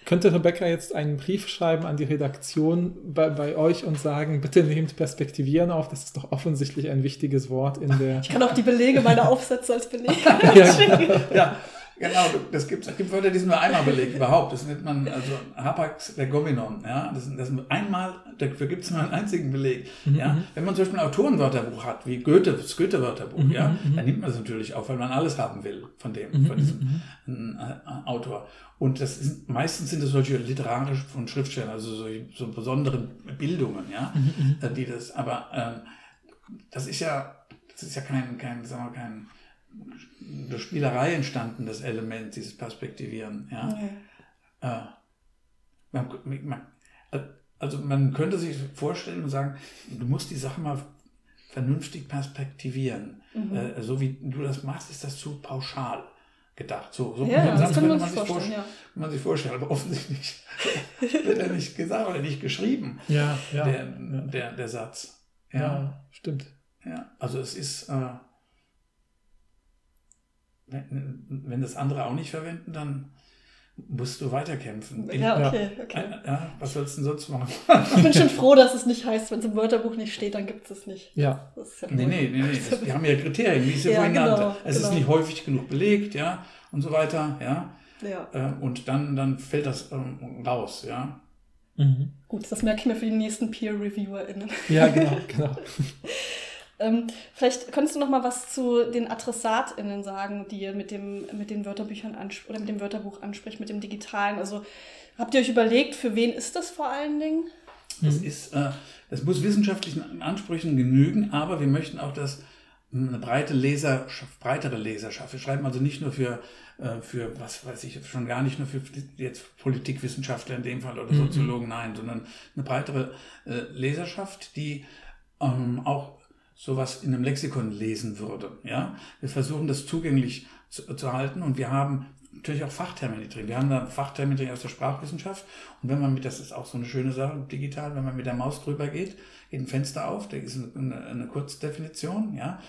Könnte Rebecca jetzt einen Brief schreiben an die Redaktion bei, bei euch und sagen, bitte nehmt Perspektivieren auf, das ist doch offensichtlich ein wichtiges Wort in der... Ich kann auch die Belege meiner Aufsätze als Beleg Ja. schicken. Ja, genau. Das gibt, es gibt Wörter, die sind nur einmal belegt, überhaupt. Das nennt man also Hapax legomenon. Ja? Das, das einmal, dafür gibt es nur einen einzigen Beleg. Ja? Wenn man zum Beispiel ein Autorenwörterbuch hat, wie Goethe, das Goethe-Wörterbuch, ja, dann nimmt man es natürlich auf, weil man alles haben will von dem, von diesem äh, Autor. Und das ist, meistens sind es solche literarisch von Schriftstellern, also so, so besondere Bildungen, ja, äh, die das, aber ähm, das ist ja, das ist ja kein, kein, sagen wir, kein durch Spielerei entstanden, das Element, dieses Perspektivieren. Ja? Äh, man, man, also man könnte sich vorstellen und sagen, du musst die Sache mal vernünftig perspektivieren. Äh, so wie du das machst, ist das zu pauschal gedacht. So, so Ja, das kann man könnte sich vorstellen, ja. man sich vorstellen, aber offensichtlich wird er nicht gesagt oder nicht geschrieben, Ja, ja. der, ja. der, der Satz. ja. Ja, stimmt. ja. also es ist, äh, wenn, wenn das andere auch nicht verwenden, dann musst du weiterkämpfen. Ja, okay, okay. Ja, was sollst du denn sonst machen? ich bin schon froh, dass es nicht heißt, wenn es im Wörterbuch nicht steht, dann gibt es es nicht. Ja. Das ist ja nee, nee, nee, nee. Das, wir haben ja Kriterien, wie ich sie Ja, vorhin genau, nannte. Es genau. ist nicht häufig genug belegt, ja, und so weiter, ja. Ja. Äh, Und dann, dann fällt das ähm, raus, ja. Mhm. Gut, das merke ich mir für die nächsten Peer-ReviewerInnen. Ja, genau, genau. Ähm, vielleicht könntest du noch mal was zu den AdressatInnen sagen, die ihr mit, dem, mit den Wörterbüchern ansp oder mit dem Wörterbuch anspricht, mit dem digitalen. Also habt ihr euch überlegt, für wen ist das vor allen Dingen? Das Mhm. ist, äh, das muss wissenschaftlichen Ansprüchen genügen, aber wir möchten auch, dass eine breite Leserschaft, breitere Leserschaft. Wir schreiben also nicht nur für, äh, für, was weiß ich, schon gar nicht nur für jetzt Politikwissenschaftler in dem Fall oder Soziologen, nein, sondern eine breitere äh, Leserschaft, die ähm, auch sowas in einem Lexikon lesen würde. Ja? Wir versuchen das zugänglich zu, zu halten und wir haben natürlich auch Fachtermini drin. Wir haben da Fachtermini drin aus der Sprachwissenschaft und wenn man mit, das ist auch so eine schöne Sache digital, wenn man mit der Maus drüber geht, geht ein Fenster auf, da ist eine, eine Kurzdefinition, ja.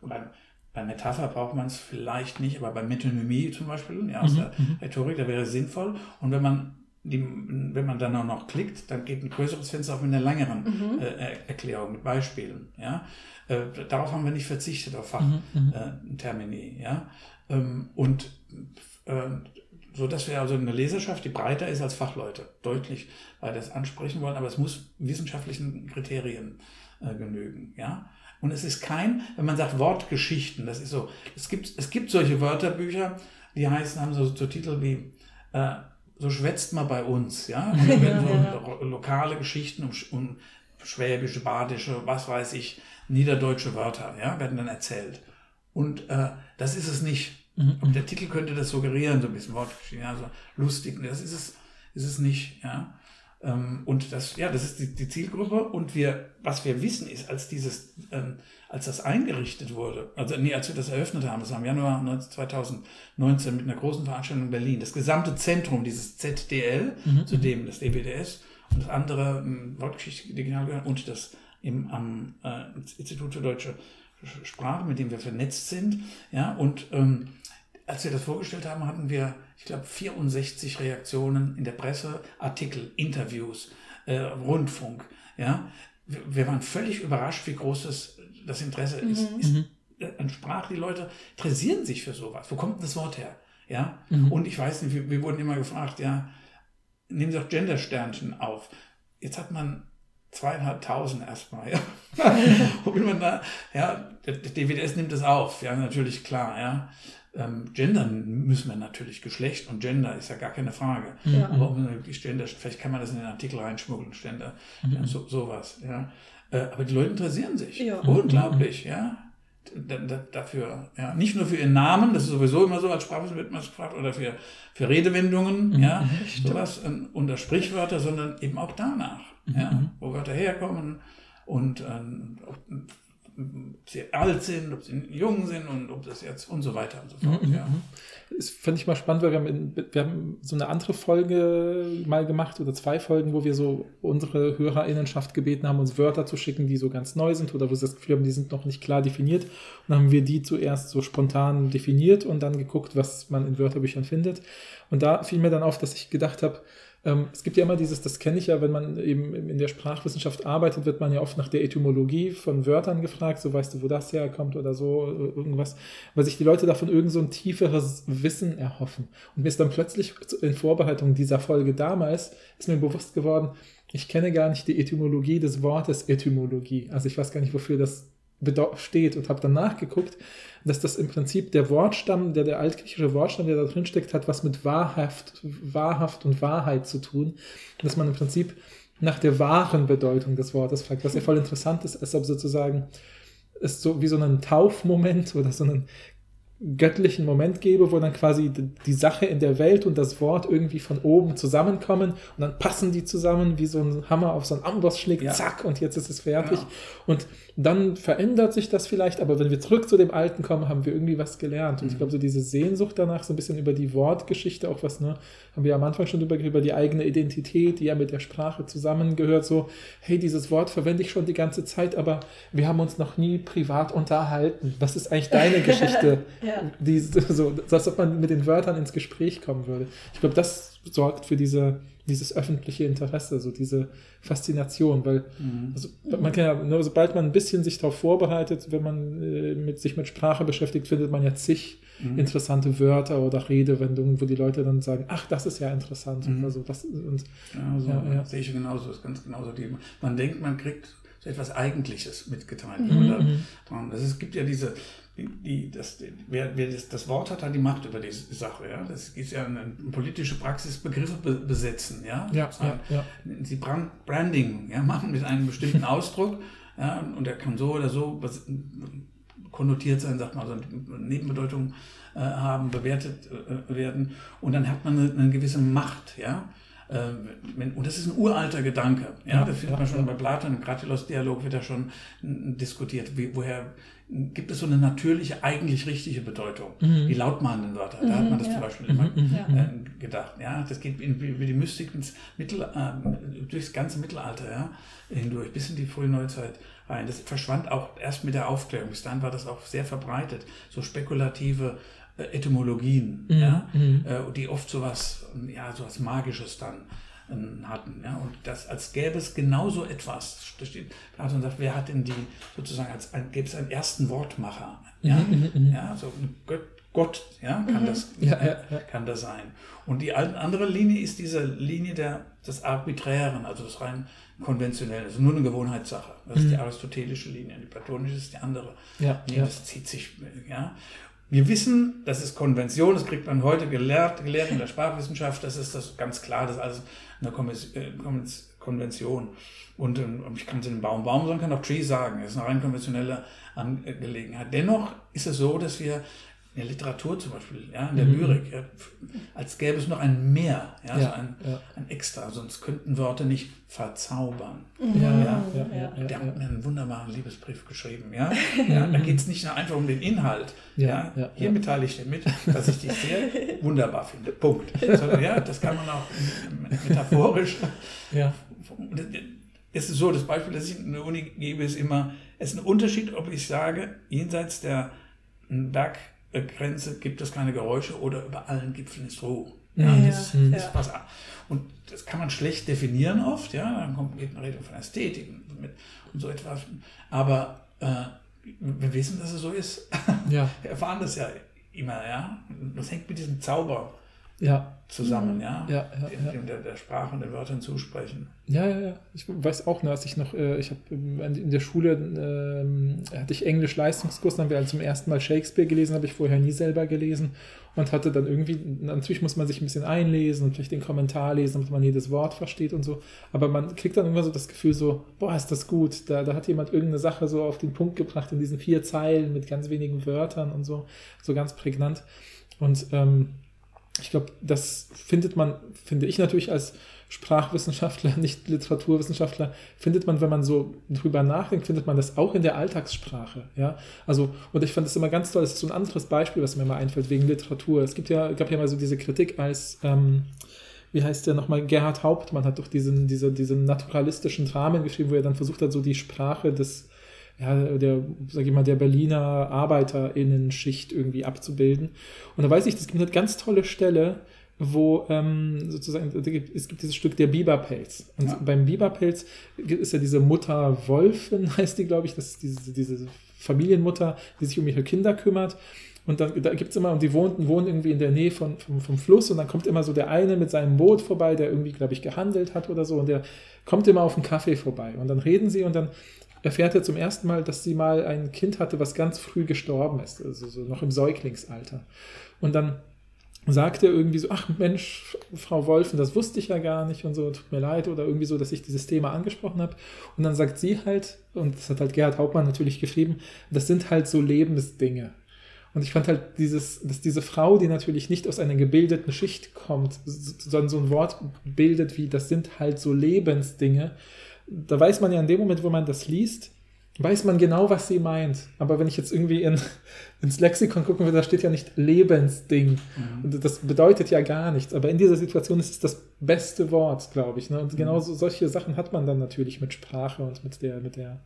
Bei, bei Metapher braucht man es vielleicht nicht, aber bei Metonymie zum Beispiel, ja, aus der Rhetorik, da wäre es sinnvoll. Und wenn man die, wenn man dann auch noch klickt, dann geht ein größeres Fenster auf mit einer längeren äh, Er- Erklärung, mit Beispielen. Ja? Äh, darauf haben wir nicht verzichtet, auf Fachtermini. ja? Ähm, und äh, so dass wir also eine Leserschaft, die breiter ist als Fachleute, deutlich weiter das ansprechen wollen, aber es muss wissenschaftlichen Kriterien äh, genügen. Ja? Und es ist kein, wenn man sagt Wortgeschichten, das ist so, es gibt, es gibt solche Wörterbücher, die heißen, haben so, so Titel wie äh, so schwätzt mal bei uns, ja. Und dann werden so Ja, ja. lo- lokale Geschichten um, um schwäbische, badische, was weiß ich, niederdeutsche Wörter, ja, werden dann erzählt. Und äh, das ist es nicht. Aber der Titel könnte das suggerieren, so ein bisschen Wortgeschichte, ja, so lustig. Das ist es, ist es nicht, ja. Ähm, Und das, ja, das ist die, die Zielgruppe. Und wir, was wir wissen, ist, als dieses, ähm, als das eingerichtet wurde, also nee, als wir das eröffnet haben, das war im Januar 19 2019 mit einer großen Veranstaltung in Berlin, das gesamte Zentrum, dieses ZDL, zu dem das DBDS und das andere ähm, Wortgeschichte digital gehört und das im, am äh, Institut für Deutsche Sprache, mit dem wir vernetzt sind, ja, und ähm, als wir das vorgestellt haben, hatten wir, ich glaube, 64 Reaktionen in der Presse, Artikel, Interviews, äh, Rundfunk. Ja, wir, wir waren völlig überrascht, wie groß das, das Interesse ist. ist äh, an Sprache, die Leute interessieren sich für sowas. Wo kommt denn das Wort her? Ja, und ich weiß nicht, wir, wir wurden immer gefragt, ja, nehmen Sie doch Gendersternchen auf. Jetzt hat man zweieinhalbtausend erstmal, ja. Wo will man da, ja, der, der DWDS nimmt das auf, ja, natürlich klar, ja. Ähm, gendern müssen wir natürlich, Geschlecht und Gender ist ja gar keine Frage. Ja. Aber ob man wirklich Gender, vielleicht kann man das in den Artikel reinschmuggeln, Gender, ja, so, sowas, ja. Äh, aber die Leute interessieren sich. Ja. Unglaublich, ja. Da, da, dafür, ja. Nicht nur für ihren Namen, das ist sowieso immer so, als Sprachwissenschaftler wird man gefragt, oder für, für Redewendungen, ja, sowas, und, und Sprichwörter, sondern eben auch danach, ja, wo Wörter herkommen und ähm, ob sie alt sind, ob sie jung sind und ob das jetzt und so weiter und so fort, ja. Das fand ich mal spannend, weil wir haben, in, wir haben so eine andere Folge mal gemacht oder zwei Folgen, wo wir so unsere Hörerinnenschaft gebeten haben, uns Wörter zu schicken, die so ganz neu sind oder wo sie das Gefühl haben, die sind noch nicht klar definiert. Und dann haben wir die zuerst so spontan definiert und dann geguckt, was man in Wörterbüchern findet. Und da fiel mir dann auf, dass ich gedacht habe, es gibt ja immer dieses, das kenne ich ja, wenn man eben in der Sprachwissenschaft arbeitet, wird man ja oft nach der Etymologie von Wörtern gefragt, so weißt du, wo das herkommt oder so, irgendwas, weil sich die Leute davon irgend so ein tieferes Wissen erhoffen. Und mir ist dann plötzlich in Vorbereitung dieser Folge damals, ist mir bewusst geworden, ich kenne gar nicht die Etymologie des Wortes Etymologie. Also ich weiß gar nicht, wofür das steht und habe dann nachgeguckt, dass das im Prinzip der Wortstamm, der, der altgriechische Wortstamm, der da drin steckt, hat was mit wahrhaft, wahrhaft und Wahrheit zu tun. Dass man im Prinzip nach der wahren Bedeutung des Wortes fragt, was ja voll interessant ist, als ob sozusagen es so wie so einen Taufmoment oder so einen göttlichen Moment gebe, wo dann quasi die Sache in der Welt und das Wort irgendwie von oben zusammenkommen und dann passen die zusammen, wie so ein Hammer auf so einen Amboss schlägt, Ja. zack, und jetzt ist es fertig. Ja. Und dann verändert sich das vielleicht, aber wenn wir zurück zu dem Alten kommen, haben wir irgendwie was gelernt. Und ich glaube, so diese Sehnsucht danach, so ein bisschen über die Wortgeschichte, auch was, ne, haben wir am Anfang schon geredet, über die eigene Identität, die ja mit der Sprache zusammengehört, so, hey, dieses Wort verwende ich schon die ganze Zeit, aber wir haben uns noch nie privat unterhalten. Was ist eigentlich deine Geschichte Ja. Die, so, als ob man mit den Wörtern ins Gespräch kommen würde. Ich glaube, das sorgt für diese, dieses öffentliche Interesse, so diese Faszination, weil Mhm. also, man kann ja, nur sobald man ein bisschen sich darauf vorbereitet, wenn man äh, mit, sich mit Sprache beschäftigt, findet man ja zig Mhm. interessante Wörter oder Redewendungen, wo die Leute dann sagen, ach, das ist ja interessant. Mhm. Also das, und, Ja, so, Ja, ja. sehe ich genauso, ist ganz genauso. Die, man denkt, man kriegt so etwas Eigentliches mitgeteilt. Mhm, Oder, mhm. das ist, es gibt ja diese, die, die, das, die, wer, wer das, das Wort hat, hat die Macht über die Sache. Ja? Das ist ja eine, politische Praxis, Begriffe be, besetzen. Ja, ja, ja, ja. Sie Brand, Branding ja, machen mit einem bestimmten Ausdruck. Ja, und der kann so oder so konnotiert sein, sagt man, also eine Nebenbedeutung äh, haben, bewertet äh, werden. Und dann hat man eine, eine gewisse Macht. Ja? Äh, wenn, und das ist ein uralter Gedanke. Ja, Ja, das findet ja, man schon ja. bei Platon, im Gratilos-Dialog wird ja schon diskutiert. Wie, woher gibt es so eine natürliche, eigentlich richtige Bedeutung? Mhm. Die lautmalenden Wörter. Da hat man das ja. zum Beispiel immer Ja. äh, gedacht. Ja, das geht in, über die Mystik ins Mittel, äh, durchs ganze Mittelalter ja, hindurch, bis in die frühe Neuzeit rein. Das verschwand auch erst mit der Aufklärung. Bis dahin war das auch sehr verbreitet. So spekulative äh, Etymologien, Mhm, ja, mhm. äh, die oft sowas, ja, sowas Magisches dann ähm, hatten. Ja, und das, als gäbe es genauso etwas. Da steht, Platon sagt, wer hat denn die sozusagen, als ein, gäbe es einen ersten Wortmacher? Ja, Mhm, mhm, mhm. ja so ein Gott, Gott ja, kann, das, Ja, ja, kann das sein. Und die andere Linie ist diese Linie der, des Arbiträren, also des rein konventionellen. Das ist nur eine Gewohnheitssache. Das ist die aristotelische Linie. Die platonische ist die andere. Ja, Nee, ja. das zieht sich, ja. Wir wissen, das ist Konvention, das kriegt man heute gelehrt, gelehrt in der Sprachwissenschaft, das ist das ganz klar, das ist alles eine äh, Konven- Konvention. Und ähm, ich kann zu dem Baum Baum sagen, kann auch Tree sagen, das ist eine rein konventionelle Angelegenheit. Dennoch ist es so, dass wir in der Literatur zum Beispiel, ja, in der Lyrik, ja, als gäbe es noch ein Mehr, ja, Ja, so ein, ja. ein Extra, sonst könnten Worte nicht verzaubern. Ja, ja, Ja. ja, ja, ja, Der ja. hat mir einen wunderbaren Liebesbrief geschrieben. Ja? Ja, da geht es nicht nur einfach um den Inhalt. Ja, Ja, ja, Hier ja. mitteile ich dir mit, dass ich dich sehr wunderbar finde. Punkt. Sondern, ja, das kann man auch metaphorisch. Ja. Es ist so, das Beispiel, das ich in der Uni gebe, ist immer, es ist ein Unterschied, ob ich sage, jenseits der Berggrenze gibt es keine Geräusche oder über allen Gipfeln ist Ruhe. Ja, Ja, das ja. ist was, und das kann man schlecht definieren oft, ja, dann kommt geht eine Rede von Ästhetik und, mit, und so etwas. Aber äh, wir wissen, dass es so ist. Ja, Wir erfahren das ja immer, ja. Das hängt mit diesem Zauber ja, zusammen, ja. Ja, ja, ja. Der, der Sprache und den Wörtern zusprechen. Ja, ja, ja. Ich weiß auch, ne, als ich noch, äh, ich habe in der Schule, ähm, hatte ich Englisch-Leistungskurs, dann haben wir halt zum ersten Mal Shakespeare gelesen, habe ich vorher nie selber gelesen und hatte dann irgendwie, natürlich muss man sich ein bisschen einlesen und vielleicht den Kommentar lesen, damit man jedes Wort versteht und so, aber man kriegt dann irgendwann so das Gefühl so, boah, ist das gut, da, da hat jemand irgendeine Sache so auf den Punkt gebracht in diesen vier Zeilen mit ganz wenigen Wörtern und so, so ganz prägnant und ähm, ich glaube, das findet man, finde ich natürlich als Sprachwissenschaftler, nicht Literaturwissenschaftler, findet man, wenn man so drüber nachdenkt, findet man das auch in der Alltagssprache. Ja, also, und ich fand das immer ganz toll, das ist so ein anderes Beispiel, was mir mal einfällt, wegen Literatur. Es gibt ja, gab ja mal so diese Kritik als, ähm, wie heißt der nochmal, Gerhard Hauptmann hat doch diesen, diese, diesen naturalistischen Dramen geschrieben, wo er dann versucht hat, so die Sprache des, ja, der, sag ich mal, der Berliner ArbeiterInnen-Schicht irgendwie abzubilden. Und da weiß ich, es gibt eine ganz tolle Stelle, wo ähm, sozusagen, es gibt dieses Stück der Biberpelz. Und Ja. beim Biberpelz ist ja diese Mutter Wolfen, heißt die, glaube ich, das ist diese, diese Familienmutter, die sich um ihre Kinder kümmert. Und dann da gibt es immer, und die wohnen, wohnen irgendwie in der Nähe von, vom, vom Fluss und dann kommt immer so der eine mit seinem Boot vorbei, der irgendwie, glaube ich, gehandelt hat oder so und der kommt immer auf einen Kaffee vorbei. Und dann reden sie und dann erfährt er zum ersten Mal, dass sie mal ein Kind hatte, was ganz früh gestorben ist, also so noch im Säuglingsalter. Und dann sagt er irgendwie so, ach Mensch, Frau Wolfen, das wusste ich ja gar nicht und so, tut mir leid oder irgendwie so, dass ich dieses Thema angesprochen habe. Und dann sagt sie halt, und das hat halt Gerhard Hauptmann natürlich geschrieben, das sind halt so Lebensdinge. Und ich fand halt dieses, dass diese Frau, die natürlich nicht aus einer gebildeten Schicht kommt, sondern so ein Wort bildet wie, das sind halt so Lebensdinge, da weiß man ja in dem Moment, wo man das liest, weiß man genau, was sie meint. Aber wenn ich jetzt irgendwie in, ins Lexikon gucken will, da steht ja nicht Lebensding. Und das bedeutet ja gar nichts. Aber in dieser Situation ist es das beste Wort, glaube ich. Ne? Und genau so, solche Sachen hat man dann natürlich mit Sprache und mit der, mit der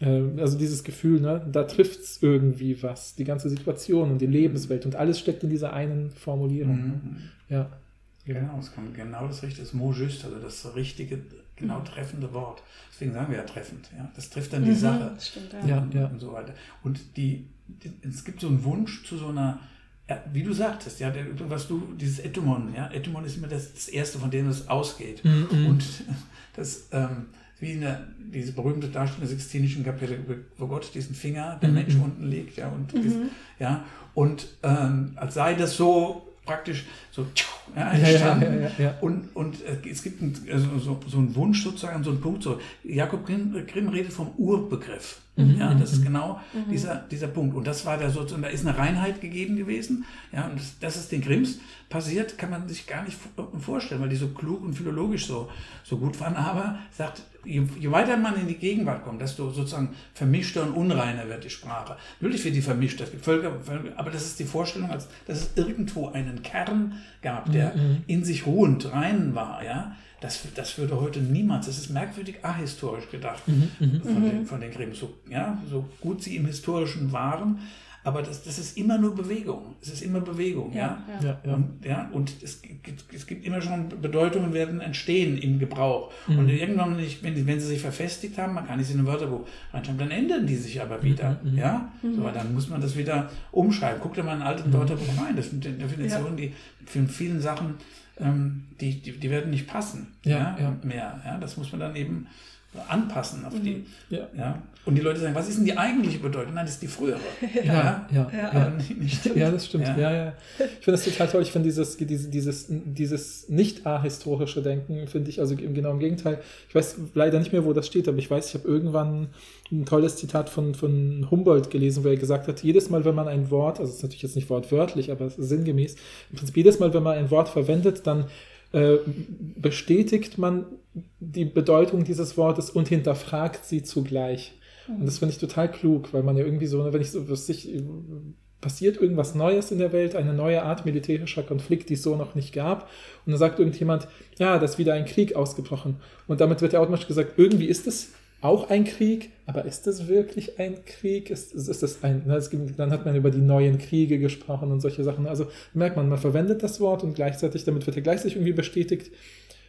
äh, also dieses Gefühl, ne, da trifft es irgendwie was, die ganze Situation und die Lebenswelt und alles steckt in dieser einen Formulierung. Ne? Mhm. Ja. Genau, es kommt genau das richtige, das mot juste, also das richtige, genau treffende Wort. Deswegen sagen wir ja treffend. Ja? Das trifft dann die Mhm, Sache. das stimmt, Ja. ja. und, und so weiter. Und die, die, es gibt so einen Wunsch zu so einer, ja, wie du sagtest, ja, der, was du, dieses Etymon, ja, Etymon ist immer das, das Erste, von dem es ausgeht. Mhm. Und das, ähm, wie in der, diese berühmte Darstellung der Sixtinischen Kapelle, wo Gott diesen Finger, der Mhm. Mensch unten legt, ja, und, dies- ja, und ähm, als sei das so praktisch so ja, Ja, ja, entstanden. ja, ja, ja. Und, und äh, es gibt ein, also so, so einen Wunsch sozusagen, so einen Punkt. So. Jakob Grimm, Grimm redet vom Urbegriff. Ja, das ist genau dieser, dieser Punkt. Und das war der sozusagen, da ist eine Reinheit gegeben gewesen. Ja, und das, das ist den Grimms passiert, kann man sich gar nicht vorstellen, weil die so klug und philologisch so, so gut waren. Aber sagt, je, je weiter man in die Gegenwart kommt, desto sozusagen vermischter und unreiner wird die Sprache. Natürlich wird die vermischt, es gibt Völker, Völker, aber das ist die Vorstellung, als dass es irgendwo einen Kern gab, der in sich ruhend rein war. Ja? Das, das würde heute niemals, das ist merkwürdig ahistorisch gedacht von, den, von den Grimm. So, ja, so gut sie im Historischen waren, aber das, das ist immer nur Bewegung. Es ist immer Bewegung. Ja, ja. Ja, ja. Und, ja, und es, gibt, es gibt immer schon Bedeutungen werden entstehen im Gebrauch. Und irgendwann, nicht, wenn, wenn sie sich verfestigt haben, man kann es in ein Wörterbuch reinschreiben, dann ändern die sich aber wieder. Ja? So, aber dann muss man das wieder umschreiben. Guck dir mal in ein altes Wörterbuch rein. Das sind Definitionen, die für vielen Sachen, ähm, die, die, die werden nicht passen Ja, ja. mehr. Ja? Das muss man dann eben anpassen auf die. Ja. Ja? Und die Leute sagen, was ist denn die eigentliche Bedeutung? Nein, das ist die frühere. Ja, ja, Ja. ja. Aber nicht, nicht Ja, das stimmt. Ja. Ja, ja. Ich finde das total toll. Ich finde dieses, diese, dieses, dieses nicht ahistorische Denken, finde ich, also im genau im Gegenteil. Ich weiß leider nicht mehr, wo das steht, aber ich weiß, ich habe irgendwann ein tolles Zitat von, von Humboldt gelesen, wo er gesagt hat, jedes Mal, wenn man ein Wort, also es ist natürlich jetzt nicht wortwörtlich, aber sinngemäß, im Prinzip jedes Mal, wenn man ein Wort verwendet, dann bestätigt man die Bedeutung dieses Wortes und hinterfragt sie zugleich. Und das finde ich total klug, weil man ja irgendwie so, ne, wenn ich so, was sich passiert irgendwas Neues in der Welt, eine neue Art militärischer Konflikt, die es so noch nicht gab. Und dann sagt irgendjemand, ja, da ist wieder ein Krieg ausgebrochen. Und damit wird ja automatisch gesagt, irgendwie ist es auch ein Krieg, aber ist es wirklich ein Krieg? Ist, ist, ist das ein, ne, gibt, dann hat man über die neuen Kriege gesprochen und solche Sachen. Also merkt man, man verwendet das Wort und gleichzeitig, damit wird ja gleichzeitig irgendwie bestätigt,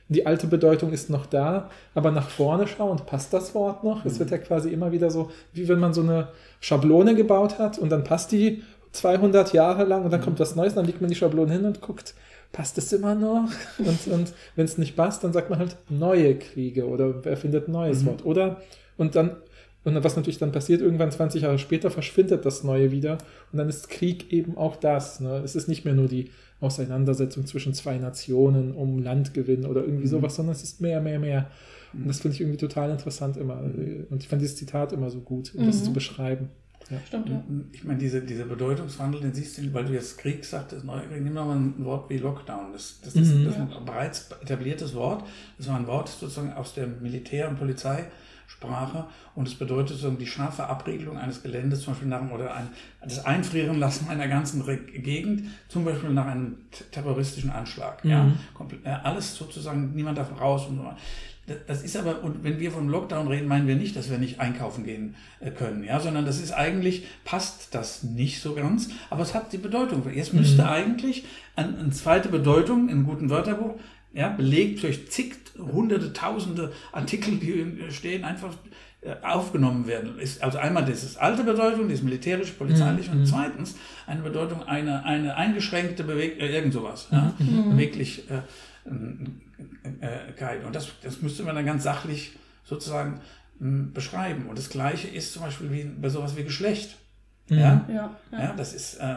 die alte Bedeutung ist noch da, aber nach vorne schauend passt das Wort noch. Es wird ja quasi immer wieder so, wie wenn man so eine Schablone gebaut hat und dann passt die 200 Jahre lang und dann kommt was Neues, dann legt man die Schablone hin und guckt, passt es immer noch? Und, und wenn es nicht passt, dann sagt man halt neue Kriege oder erfindet ein neues Wort. Oder, und dann, und was natürlich dann passiert, irgendwann 20 Jahre später verschwindet das Neue wieder und dann ist Krieg eben auch das. Ne? Es ist nicht mehr nur die Auseinandersetzung zwischen zwei Nationen um Landgewinn oder irgendwie sowas, sondern es ist mehr, mehr, mehr. Und das finde ich irgendwie total interessant immer. Und ich fand dieses Zitat immer so gut, um das zu beschreiben. Ja. Stimmt, ja. Ich meine, diese, dieser Bedeutungswandel, den siehst du, weil du jetzt Krieg sagtest, neu, nimm mal ein Wort wie Lockdown. Das, das, ist, Mhm. das ist ein bereits etabliertes Wort. Das war ein Wort sozusagen aus der Militär- und Polizeisprache und es bedeutet sozusagen die scharfe Abriegelung eines Geländes, zum Beispiel nach einem, oder ein, das Einfrieren lassen einer ganzen Re Gegend, zum Beispiel nach einem terroristischen Anschlag. Ja? Mhm. Komple- äh, alles sozusagen, niemand darf raus und so. Das- Das ist aber, und wenn wir vom Lockdown reden, meinen wir nicht, dass wir nicht einkaufen gehen äh, können, ja, sondern das ist eigentlich, passt das nicht so ganz, aber es hat die Bedeutung. Jetzt müsste eigentlich eine, eine zweite Bedeutung in guten Wörterbuch, ja, belegt durch zig, hunderte, tausende Artikel, die stehen, einfach äh, aufgenommen werden. Ist also einmal das ist alte Bedeutung, das ist militärisch, polizeilich und zweitens eine Bedeutung, eine, eine eingeschränkte Beweg äh, irgend sowas, ja, beweglich äh, äh, Guide. Und das, das müsste man dann ganz sachlich sozusagen mh, beschreiben. Und das Gleiche ist zum Beispiel wie bei sowas wie Geschlecht. Ja? Ja, ja. Ja, das ist, äh,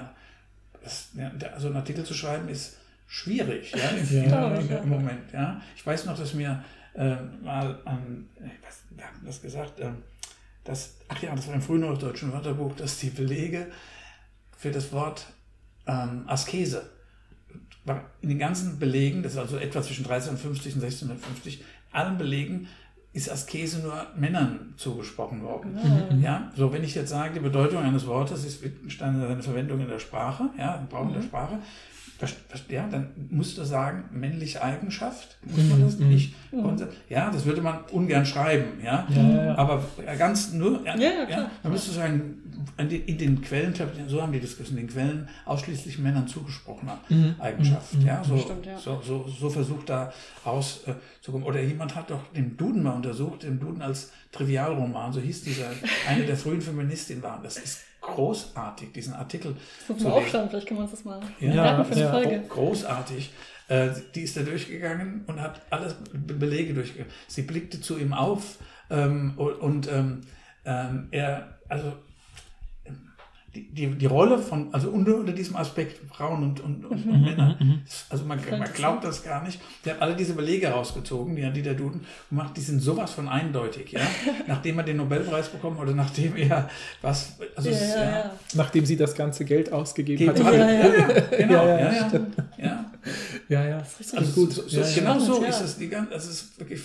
das, ja, der- so einen Artikel zu schreiben ist schwierig, ja, im, Ja. im, im Moment, ja. Ich weiß noch, dass mir äh, mal, ähm, weiß, wer hat das gesagt, ähm, dass, ach ja, das war im frühnorddeutschen Wörterbuch, dass die Belege für das Wort ähm, Askese in den ganzen Belegen, das ist also etwa zwischen 1350 und 1650, allen Belegen ist Askese nur Männern zugesprochen worden. Ja, so wenn ich jetzt sage, die Bedeutung eines Wortes ist Wittgenstein seine Verwendung in der Sprache, ja, im Brauch der Sprache, ja, dann musst du sagen, männliche Eigenschaft, muss man das nicht? Ja, das würde man ungern schreiben, ja. Ja, ja. Aber ganz nur, ja, Ja, ja, ja, klar. man müsste sagen, in den- Quellen, so haben die das in den Quellen ausschließlich Männern zugesprochene Eigenschaft, ja. So, Stimmt, ja. So, so, so versucht da rauszukommen. Oder jemand hat doch den Duden mal untersucht, den Duden als Trivialroman, so hieß dieser, eine der frühen Feministinnen waren. Das ist großartig, diesen Artikel. Das muss zu man aufschreiben, vielleicht können wir uns das mal Ja, merken für eine ja. Folge. Großartig. Äh, Die ist da durchgegangen und hat alle Be- Belege durchgegangen. Sie blickte zu ihm auf ähm, und, und ähm, ähm, er, also die, die, die Rolle von, also unter, unter diesem Aspekt Frauen und, und, und, und Männer, also man, man glaubt das gar nicht. Der hat alle diese Belege rausgezogen, die, die der Duden macht, die sind sowas von eindeutig, ja. nachdem er den Nobelpreis bekommen oder nachdem er was, also Ja, es ist, ja, ja. Nachdem sie das ganze Geld ausgegeben hat. Ja, ja. ja, genau, Ja, ja, ja, ja, ja. Ja, ja. richtig Also gut. So, so, genau so Ja. ist es. Die ganze, also es ist wirklich,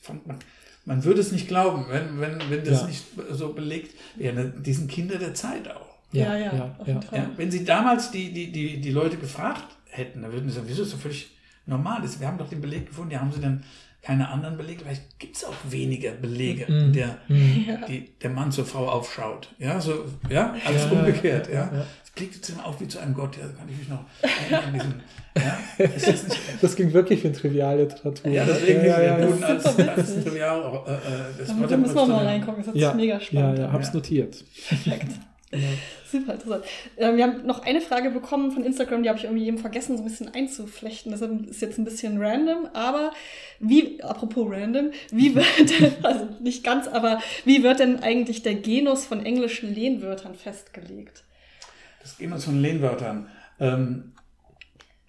von- man, man würde es nicht glauben, wenn, wenn, wenn das Ja. nicht so belegt wäre. Die sind Kinder der Zeit auch. Ja, ja, auf jeden Fall. Ja, wenn sie damals die, die, die, die Leute gefragt hätten, dann würden sie sagen, wieso ist das völlig normal? ist. Wir haben doch den Beleg gefunden, ja, haben sie denn keine anderen Belege? Vielleicht gibt es auch weniger Belege, Mhm. in der die, der Mann zur Frau aufschaut. Ja, so, ja, alles Ja, umgekehrt. Ja, ja, ja. Es blickt jetzt immer auf wie zu einem Gott, ja, kann ich mich noch erinnern an diesen, ja, das Das ging wirklich in Trivialliteratur. ja, deswegen ja, ja, ja. Duden als, als witzig. Trivial, äh, äh, das Da müssen wir mal reingucken, das ist Ja, mega ja, spannend. ja, hab's Ja. notiert. Perfekt. Super interessant. Ähm, wir haben noch eine Frage bekommen von Instagram, die habe ich irgendwie eben vergessen, so ein bisschen einzuflechten. Deshalb ist jetzt ein bisschen random, aber wie, apropos random, wie wird, also nicht ganz, aber wie wird denn eigentlich der Genus von englischen Lehnwörtern festgelegt? Das wir von Lehnwörtern. Ähm,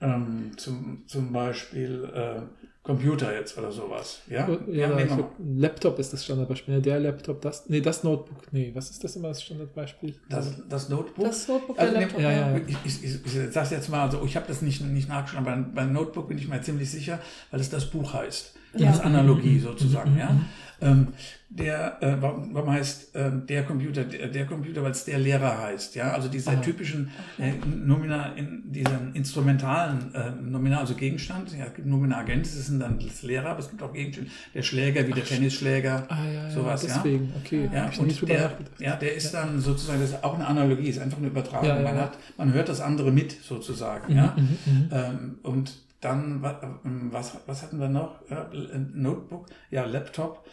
ähm, zum, zum Beispiel äh, Computer jetzt oder sowas. Ja, Ja, ja glaub, Laptop ist das Standardbeispiel. Der Laptop, das, nee, das Notebook. Nee, was ist das immer das Standardbeispiel? Das, das Notebook. Das Notebook, Also, der Laptop. ja, ja. Ich, ich, ich, ich sage jetzt mal, also ich habe das nicht, nicht nachgeschaut, aber beim Notebook bin ich mir ziemlich sicher, weil es das Buch heißt. Ja. Als Analogie sozusagen. Ja. Ähm, der, äh, warum, warum heißt ähm, der Computer der, der Computer, weil es der Lehrer heißt. Ja, also diese typischen äh, Nomina, in diesen instrumentalen äh, Nominal, also Gegenstand. Ja, es gibt Nominagent, das sind dann das Lehrer, aber es gibt auch Gegenstände. Der Schläger, wie der Tennisschläger. Ah, ja, ja, sowas, ja. deswegen. Okay, Ja, hab noch nicht und der, ja, der ist dann sozusagen, das ist auch eine Analogie, ist einfach eine Übertragung. Ja, ja, man, ja. hat, man hört das andere mit sozusagen. Mhm, ja? mhm, mhm. Ähm, und dann, ähm, was, was hatten wir noch? Ein Notebook, ja, Laptop.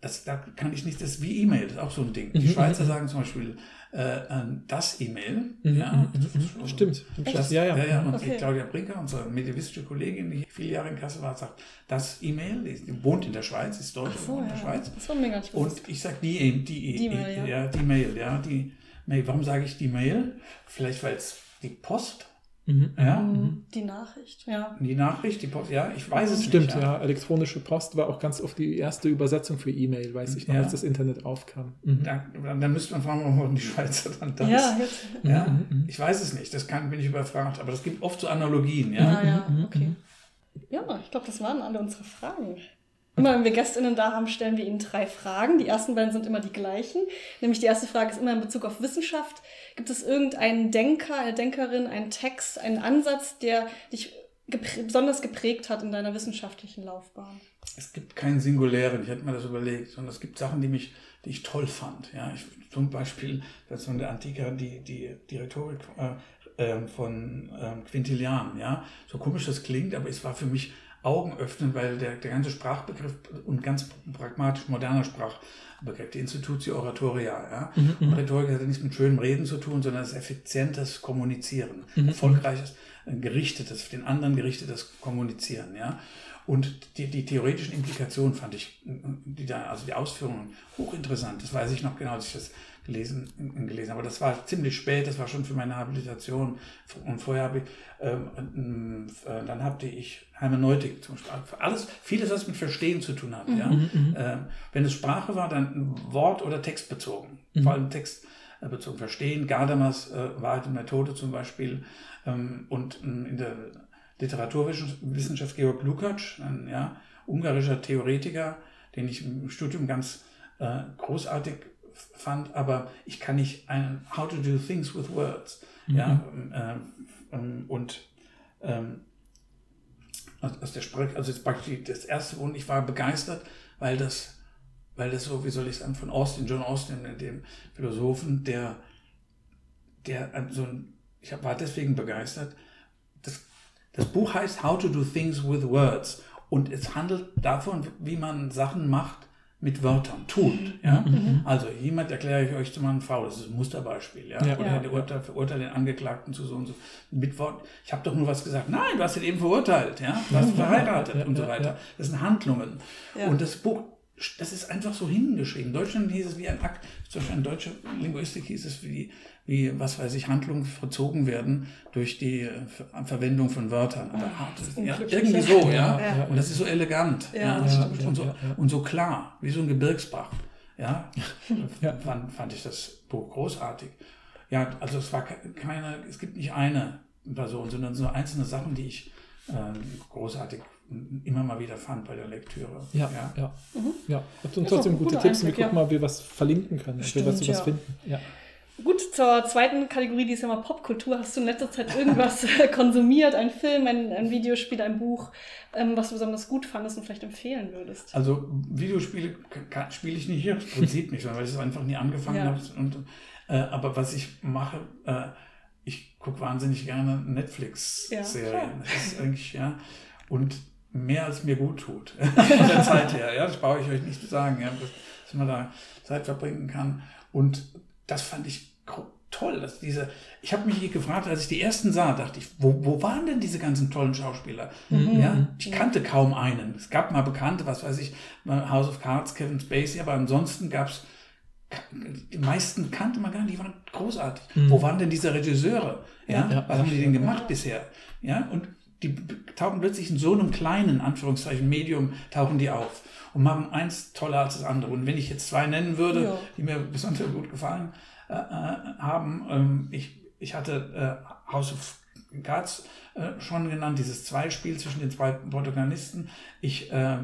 Das, da kann ich nicht, das ist wie E-Mail, das ist auch so ein Ding. Die Mhm, Schweizer sagen zum Beispiel äh, das E-Mail. Mhm, ja, mhm, mhm. Stimmt. Das, ja, ja. ja, ja. Und die Okay. Claudia Brinker, unsere medivistische Kollegin, die viele Jahre in Kassel war, sagt, das E-Mail, die, die wohnt in der Schweiz, ist deutsch, so, wohnt in der Schweiz. Das war mir gar nicht bewusst. Und ich sage die, die, Die Mail, ja. ja. die Mail, ja, die Mail. Warum sage ich die Mail? Vielleicht, weil es die Post, Mhm. ja, Mhm. Die Nachricht, ja. die Nachricht, die Post, ja, ich weiß es Stimmt, nicht. ja. Elektronische Post war auch ganz oft die erste Übersetzung für E-Mail, weiß ich noch, Ja. als das Internet aufkam. Mhm. Da, dann, dann müsste man fragen, warum die Schweizer dann das. Ja, jetzt. ja. Mhm, mhm. Ich weiß es nicht, das kann, bin ich überfragt, aber es gibt oft so Analogien, ja. Ah, ja, Mhm, okay. Ja, ich glaube, das waren alle unsere Fragen. Immer wenn wir GästInnen da haben, stellen wir ihnen drei Fragen. Die ersten beiden sind immer die gleichen. Nämlich die erste Frage ist immer in Bezug auf Wissenschaft. Gibt es irgendeinen Denker, eine Denkerin, einen Text, einen Ansatz, der dich geprä besonders geprägt hat in deiner wissenschaftlichen Laufbahn? Es gibt keinen singulären, ich hätte mir das überlegt, sondern es gibt Sachen, die mich, die ich toll fand. Ja, ich, zum Beispiel, das von der Antike, die, die, die Rhetorik äh, äh, von ähm, Quintilian, ja, so komisch das klingt, aber es war für mich augenöffnend, weil der, der ganze Sprachbegriff und ganz pragmatisch moderner Sprachbegriff, die Institutio Oratoria, ja, und Rhetorik hat ja nichts mit schönem Reden zu tun, sondern das effizientes Kommunizieren, erfolgreiches, äh, gerichtetes, den anderen gerichtetes Kommunizieren, ja. Und die, die theoretischen Implikationen fand ich, die da, also die Ausführungen, hochinteressant. Das weiß ich noch genau, als ich das gelesen, gelesen habe. Aber das war ziemlich spät, das war schon für meine Habilitation. Und vorher habe ich, ähm, äh, dann hatte ich Hermeneutik zum Beispiel. Alles, vieles, was mit Verstehen zu tun hat. Ja? Ähm, wenn es Sprache war, dann Wort- oder Textbezogen. Vor allem textbezogen. Verstehen, Gadamas äh, Wahrheit und Methode zum Beispiel. Ähm, und ähm, in der Literaturwissenschaft Georg Lukács, ein ja, ungarischer Theoretiker, den ich im Studium ganz äh, großartig fand, aber ich kann nicht einen How to do things with words. Ja, äh, ähm, und ähm, aus der Sprech, also jetzt praktisch das erste und ich war begeistert, weil das, weil das so, wie soll ich sagen, von Austin, John Austin, dem Philosophen, der, der so ein, ich war deswegen begeistert. Das, das Buch heißt How to Do Things with Words und es handelt davon, wie man Sachen macht, mit Wörtern tut. Ja? Mhm. Also jemand erkläre ich euch zu meinem V, das ist ein Musterbeispiel. Ja? ja Oder ja. der Urteil, verurteilt den Angeklagten zu so und so. Mit Wort, ich habe doch nur was gesagt. Nein, du hast ihn eben verurteilt. Ja? Du hast ihn verheiratet ja, und so weiter. Das sind Handlungen. Und das Buch das ist einfach so hingeschrieben. In Deutschland hieß es wie ein Akt, zum Beispiel in deutscher Linguistik hieß es wie, wie, was weiß ich, Handlungen verzogen werden durch die Ver Verwendung von Wörtern. Aber ja, irgendwie so, ja. ja. Und das ist so elegant. Ja, und, so, und so klar, wie so ein Gebirgsbach. Ja, fand, fand ich das Buch großartig. Ja, also es war keine, es gibt nicht eine Person, sondern so einzelne Sachen, die ich äh, großartig immer mal wieder fand bei der Lektüre. Ja, ja. Ja, mhm. ja. Und trotzdem gute Tipps. Wir gucken ja. mal, ob wir was verlinken können, Stimmt, ob wir was, ja. was finden. Ja. Gut, zur zweiten Kategorie, die ist ja mal Popkultur. Hast du in letzter Zeit irgendwas konsumiert? Ein Film, ein, ein Videospiel, ein Buch, ähm, was du besonders gut fandest und vielleicht empfehlen würdest? Also Videospiele spiele ich nicht hier, im Prinzip nicht, weil ich es einfach nie angefangen ja. habe. Und, äh, aber was ich mache, äh, ich gucke wahnsinnig gerne Netflix-Serien. Ja, das ist eigentlich, ja. Und mehr als mir gut tut. Von der Zeit her. Ja, das brauche ich euch nicht zu sagen, ja, dass man da Zeit verbringen kann. Und das fand ich toll, dass diese, ich habe mich gefragt, als ich die ersten sah, dachte ich, wo, wo waren denn diese ganzen tollen Schauspieler? Mhm. Ja, ich kannte kaum einen. Es gab mal Bekannte, was weiß ich, House of Cards, Kevin Spacey, aber ansonsten gab es die meisten kannte man gar nicht, die waren großartig. Mhm. Wo waren denn diese Regisseure? Ja, ja was haben die denn gemacht bisher? Ja, und die tauchen plötzlich in so einem kleinen, Anführungszeichen, Medium, tauchen die auf und machen eins toller als das andere. Und wenn ich jetzt zwei nennen würde, ja. die mir besonders gut gefallen äh, äh, haben, ähm, ich, ich hatte äh, House of Cards äh, schon genannt, dieses Zweispiel zwischen den zwei Protagonisten. Ich äh,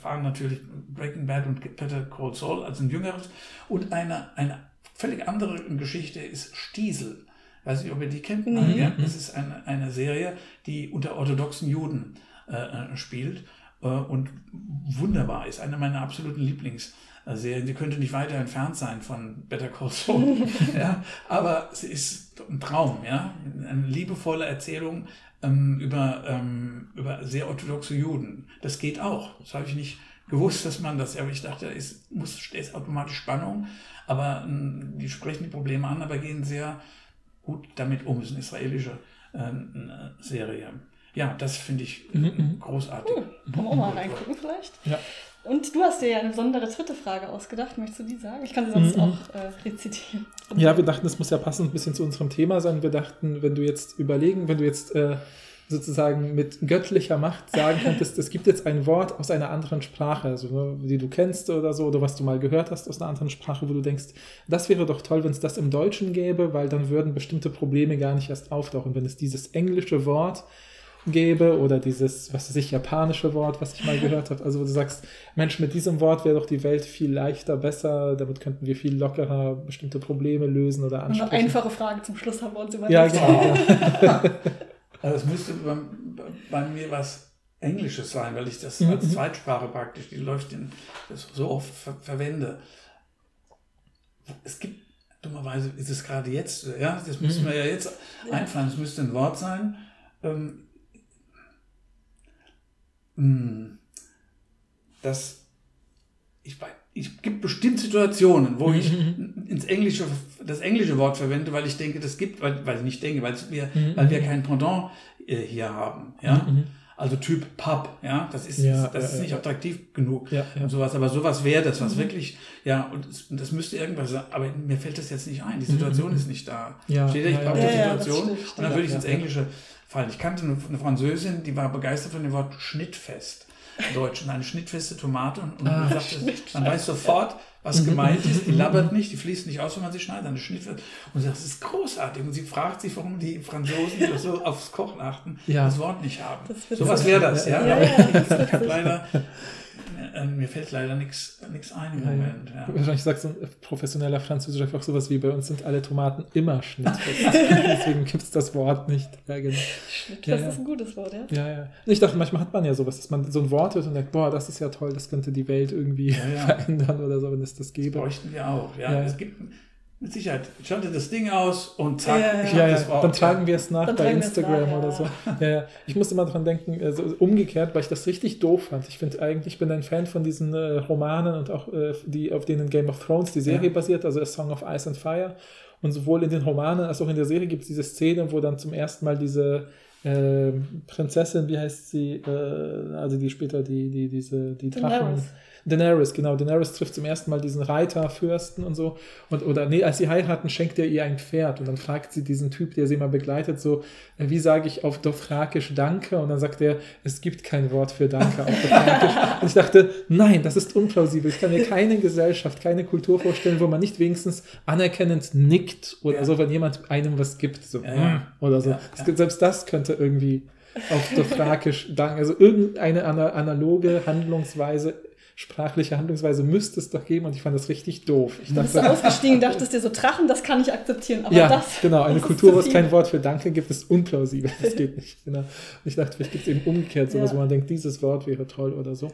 fahre natürlich Breaking Bad und Peter Call Saul als ein jüngeres. Und eine, eine völlig andere Geschichte ist Stiesel weiß nicht, ob ihr die kennt. Mhm. Ja, das ist eine, eine Serie, die unter orthodoxen Juden äh, äh, spielt äh, und wunderbar ist. Eine meiner absoluten Lieblingsserien. Sie könnte nicht weiter entfernt sein von Better Call Saul. ja, aber sie ist ein Traum. Ja? Eine liebevolle Erzählung ähm, über, ähm, über sehr orthodoxe Juden. Das geht auch. Das habe ich nicht gewusst, dass man das, aber ich dachte, es muss, ist automatisch Spannung, aber ähm, die sprechen die Probleme an, aber gehen sehr gut damit um. Es ist eine israelische äh, Serie. Ja, das finde ich mhm, mhm. großartig. Cool. Können wir auch mal reingucken vielleicht? Ja. Und du hast dir ja eine besondere dritte Frage ausgedacht. Möchtest du die sagen? Ich kann sie sonst mhm. auch äh, rezitieren. Ja, wir dachten, das muss ja passend ein bisschen zu unserem Thema sein. Wir dachten, wenn du jetzt überlegen, wenn du jetzt äh, sozusagen mit göttlicher Macht sagen könntest, es gibt jetzt ein Wort aus einer anderen Sprache, also, die du kennst oder so, oder was du mal gehört hast aus einer anderen Sprache, wo du denkst, das wäre doch toll, wenn es das im Deutschen gäbe, weil dann würden bestimmte Probleme gar nicht erst auftauchen. Wenn es dieses englische Wort gäbe oder dieses, was weiß ich, japanische Wort, was ich mal gehört habe. Also wo du sagst, Mensch, mit diesem Wort wäre doch die Welt viel leichter, besser, damit könnten wir viel lockerer bestimmte Probleme lösen oder ansprechen. Und eine einfache Frage zum Schluss haben wir uns überlegt. Ja, genau. Also es müsste bei, bei, mir was Englisches sein, weil ich das mhm. als Zweitsprache praktisch, die läuft in, das so oft ver verwende. Es gibt, dummerweise ist es gerade jetzt, ja, das müssen wir ja jetzt einfallen, es müsste ein Wort sein. Ähm, hm, das, ich weiß, es gibt bestimmt Situationen, wo ich mhm. ins Englische, das englische Wort verwende, weil ich denke, das gibt, weil, weil ich nicht denke, weil wir, mhm. weil wir kein Pendant äh, hier haben, ja. Mhm. Also Typ Pub, ja, das ist, ja, das ja, ist nicht ja. attraktiv genug und sowas, aber sowas wäre das, was mhm. wirklich, ja, und das, das, müsste irgendwas sein, aber mir fällt das jetzt nicht ein, die Situation mhm. ist nicht da. Ja, Steht ich brauche die Situation und dann würde ich ins Englische fallen. Ich kannte eine, eine Französin, die war begeistert von dem Wort Schnittfest. Deutsch und eine schnittfeste Tomate und, und ah, man, sagte, man weiß sofort, was gemeint ist. Die labbert nicht, die fließt nicht aus, wenn man sie schneidet. Eine Schnittfeste. Und sie sagt, das ist großartig. Und sie fragt sich, warum die Franzosen so aufs Kochen achten, ja. das Wort nicht haben. So was wäre das, ja. ja, ja ich habe leider äh, mir fällt leider nichts ein im Ja. Moment. Ja. Wahrscheinlich sagt so ein professioneller französischer Koch sowas wie, bei uns sind alle Tomaten immer Schnittwurst. Deswegen gibt es das Wort nicht. Ja, genau. Ja, Das ja. ist ein gutes Wort, ja. Ja, ja. Und Ich dachte, manchmal hat man ja sowas, dass man so ein Wort hört und denkt, boah, das ist ja toll, das könnte die Welt irgendwie Ja, ja. verändern oder so, wenn es das Das gäbe. bräuchten wir auch. Ja. Ja. Es gibt mit Sicherheit, schaltet das Ding aus und zack, Ja, ja, ich ja. Ja, Wort. dann tragen wir es nach Dann bei Instagram nach, ja. oder so. Ja, ja. Ich musste immer dran denken, äh, so umgekehrt, weil ich das richtig doof fand. Ich finde eigentlich, ich bin ein Fan von diesen äh, Romanen und auch äh, die, auf denen Game of Thrones die Serie Ja. basiert, also A Song of Ice and Fire. Und sowohl in den Romanen als auch in der Serie gibt es diese Szene, wo dann zum ersten Mal diese äh, Prinzessin, wie heißt sie, äh, also die später die, die, diese, die Drachen. Daenerys. Genau. Daenerys trifft zum ersten Mal diesen Reiterfürsten und so. Und, oder nee, als sie heiraten, schenkt er ihr ein Pferd. Und dann fragt sie diesen Typ, der sie immer begleitet, so, äh, wie sage ich auf Dothrakisch Danke? Und dann sagt er, es gibt kein Wort für Danke auf Dothrakisch. und ich dachte, nein, das ist unplausibel. Ich kann mir keine Gesellschaft, keine Kultur vorstellen, wo man nicht wenigstens anerkennend nickt oder Ja. so, wenn jemand einem was gibt. So, Ja, ja. "Mm", oder so. Selbst das könnte irgendwie auf Dothrakisch danken. Also irgendeine ana- analoge Handlungsweise, sprachliche Handlungsweise müsste es doch geben und ich fand das richtig doof. Ich Du bist dachte, ausgestiegen, dachtest dir so, Drachen, das kann ich akzeptieren, aber ja, das. genau, eine Kultur, wo es kein Wort für Danke gibt, ist unplausibel. Das geht nicht. Genau. Und ich dachte, vielleicht gibt es eben umgekehrt sowas, Ja. wo man denkt, dieses Wort wäre toll oder so.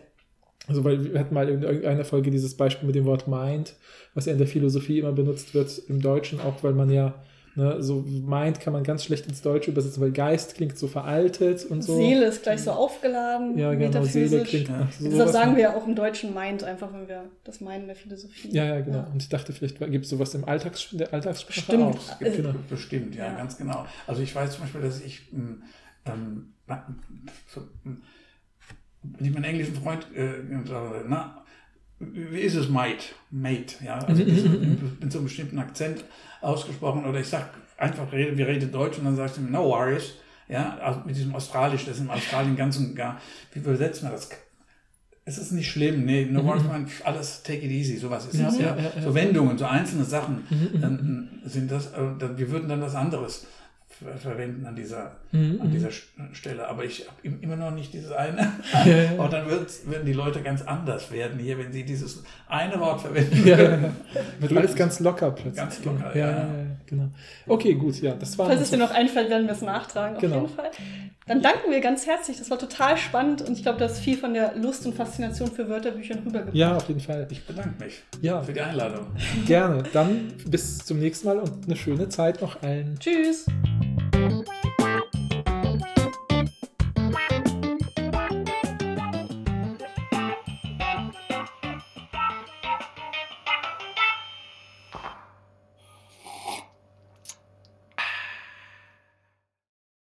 Also, weil wir hatten mal in irgendeiner Folge dieses Beispiel mit dem Wort Mind, was ja in der Philosophie immer benutzt wird, im Deutschen auch, weil man ja, ne, so Mind kann man ganz schlecht ins Deutsche übersetzen, weil Geist klingt so veraltet und so. Seele ist gleich so aufgeladen, Ja, genau, Seele metaphysisch. klingt Ja. nach so Deshalb sagen wir ja auch im Deutschen meint, einfach wenn wir das meinen der Philosophie. Ja, ja, genau. Und ich dachte, vielleicht gibt es sowas im Alltags der Alltagssprache Bestimmt. auch. Es gibt Genau. bestimmt, ja, Ja. ganz genau. Also ich weiß zum Beispiel, dass ich ähm, ähm, so, wenn ich meinen englischen Freund äh, sage, na, wie ist es, mate? Mate, ja, also mit so, mit so einem bestimmten Akzent ausgesprochen oder ich sag einfach, rede- wir reden Deutsch und dann sagst du mir, no worries, ja, also mit diesem Australisch, das ist in Australien ganz und gar, wie übersetzt man das? Es ist nicht schlimm, nee, no worries, man, alles take it easy, sowas ist Mhm. Ja, es, ja. ja, ja. So Wendungen, so einzelne Sachen, Mhm, dann sind das, äh, wir würden dann was anderes verwenden an dieser, Mhm, an mhm. dieser St- Stelle. Aber ich habe immer noch nicht dieses eine. Ja. Und dann werden die Leute ganz anders werden hier, wenn sie dieses eine Wort verwenden. Ja, würden. Wird alles ganz locker plötzlich. Ganz locker, ja. ja. ja, ja, genau. Okay, gut, ja, das war. Falls es dir noch einfällt, werden wir es nachtragen, auf Genau. jeden Fall. Dann danken wir ganz herzlich. Das war total spannend und ich glaube, du hast viel von der Lust und Faszination für Wörterbüchern rübergebracht. Ja, auf jeden Fall. Ich bedanke mich Ja, für die Einladung. gerne. Dann bis zum nächsten Mal und eine schöne Zeit noch allen. Tschüss. Música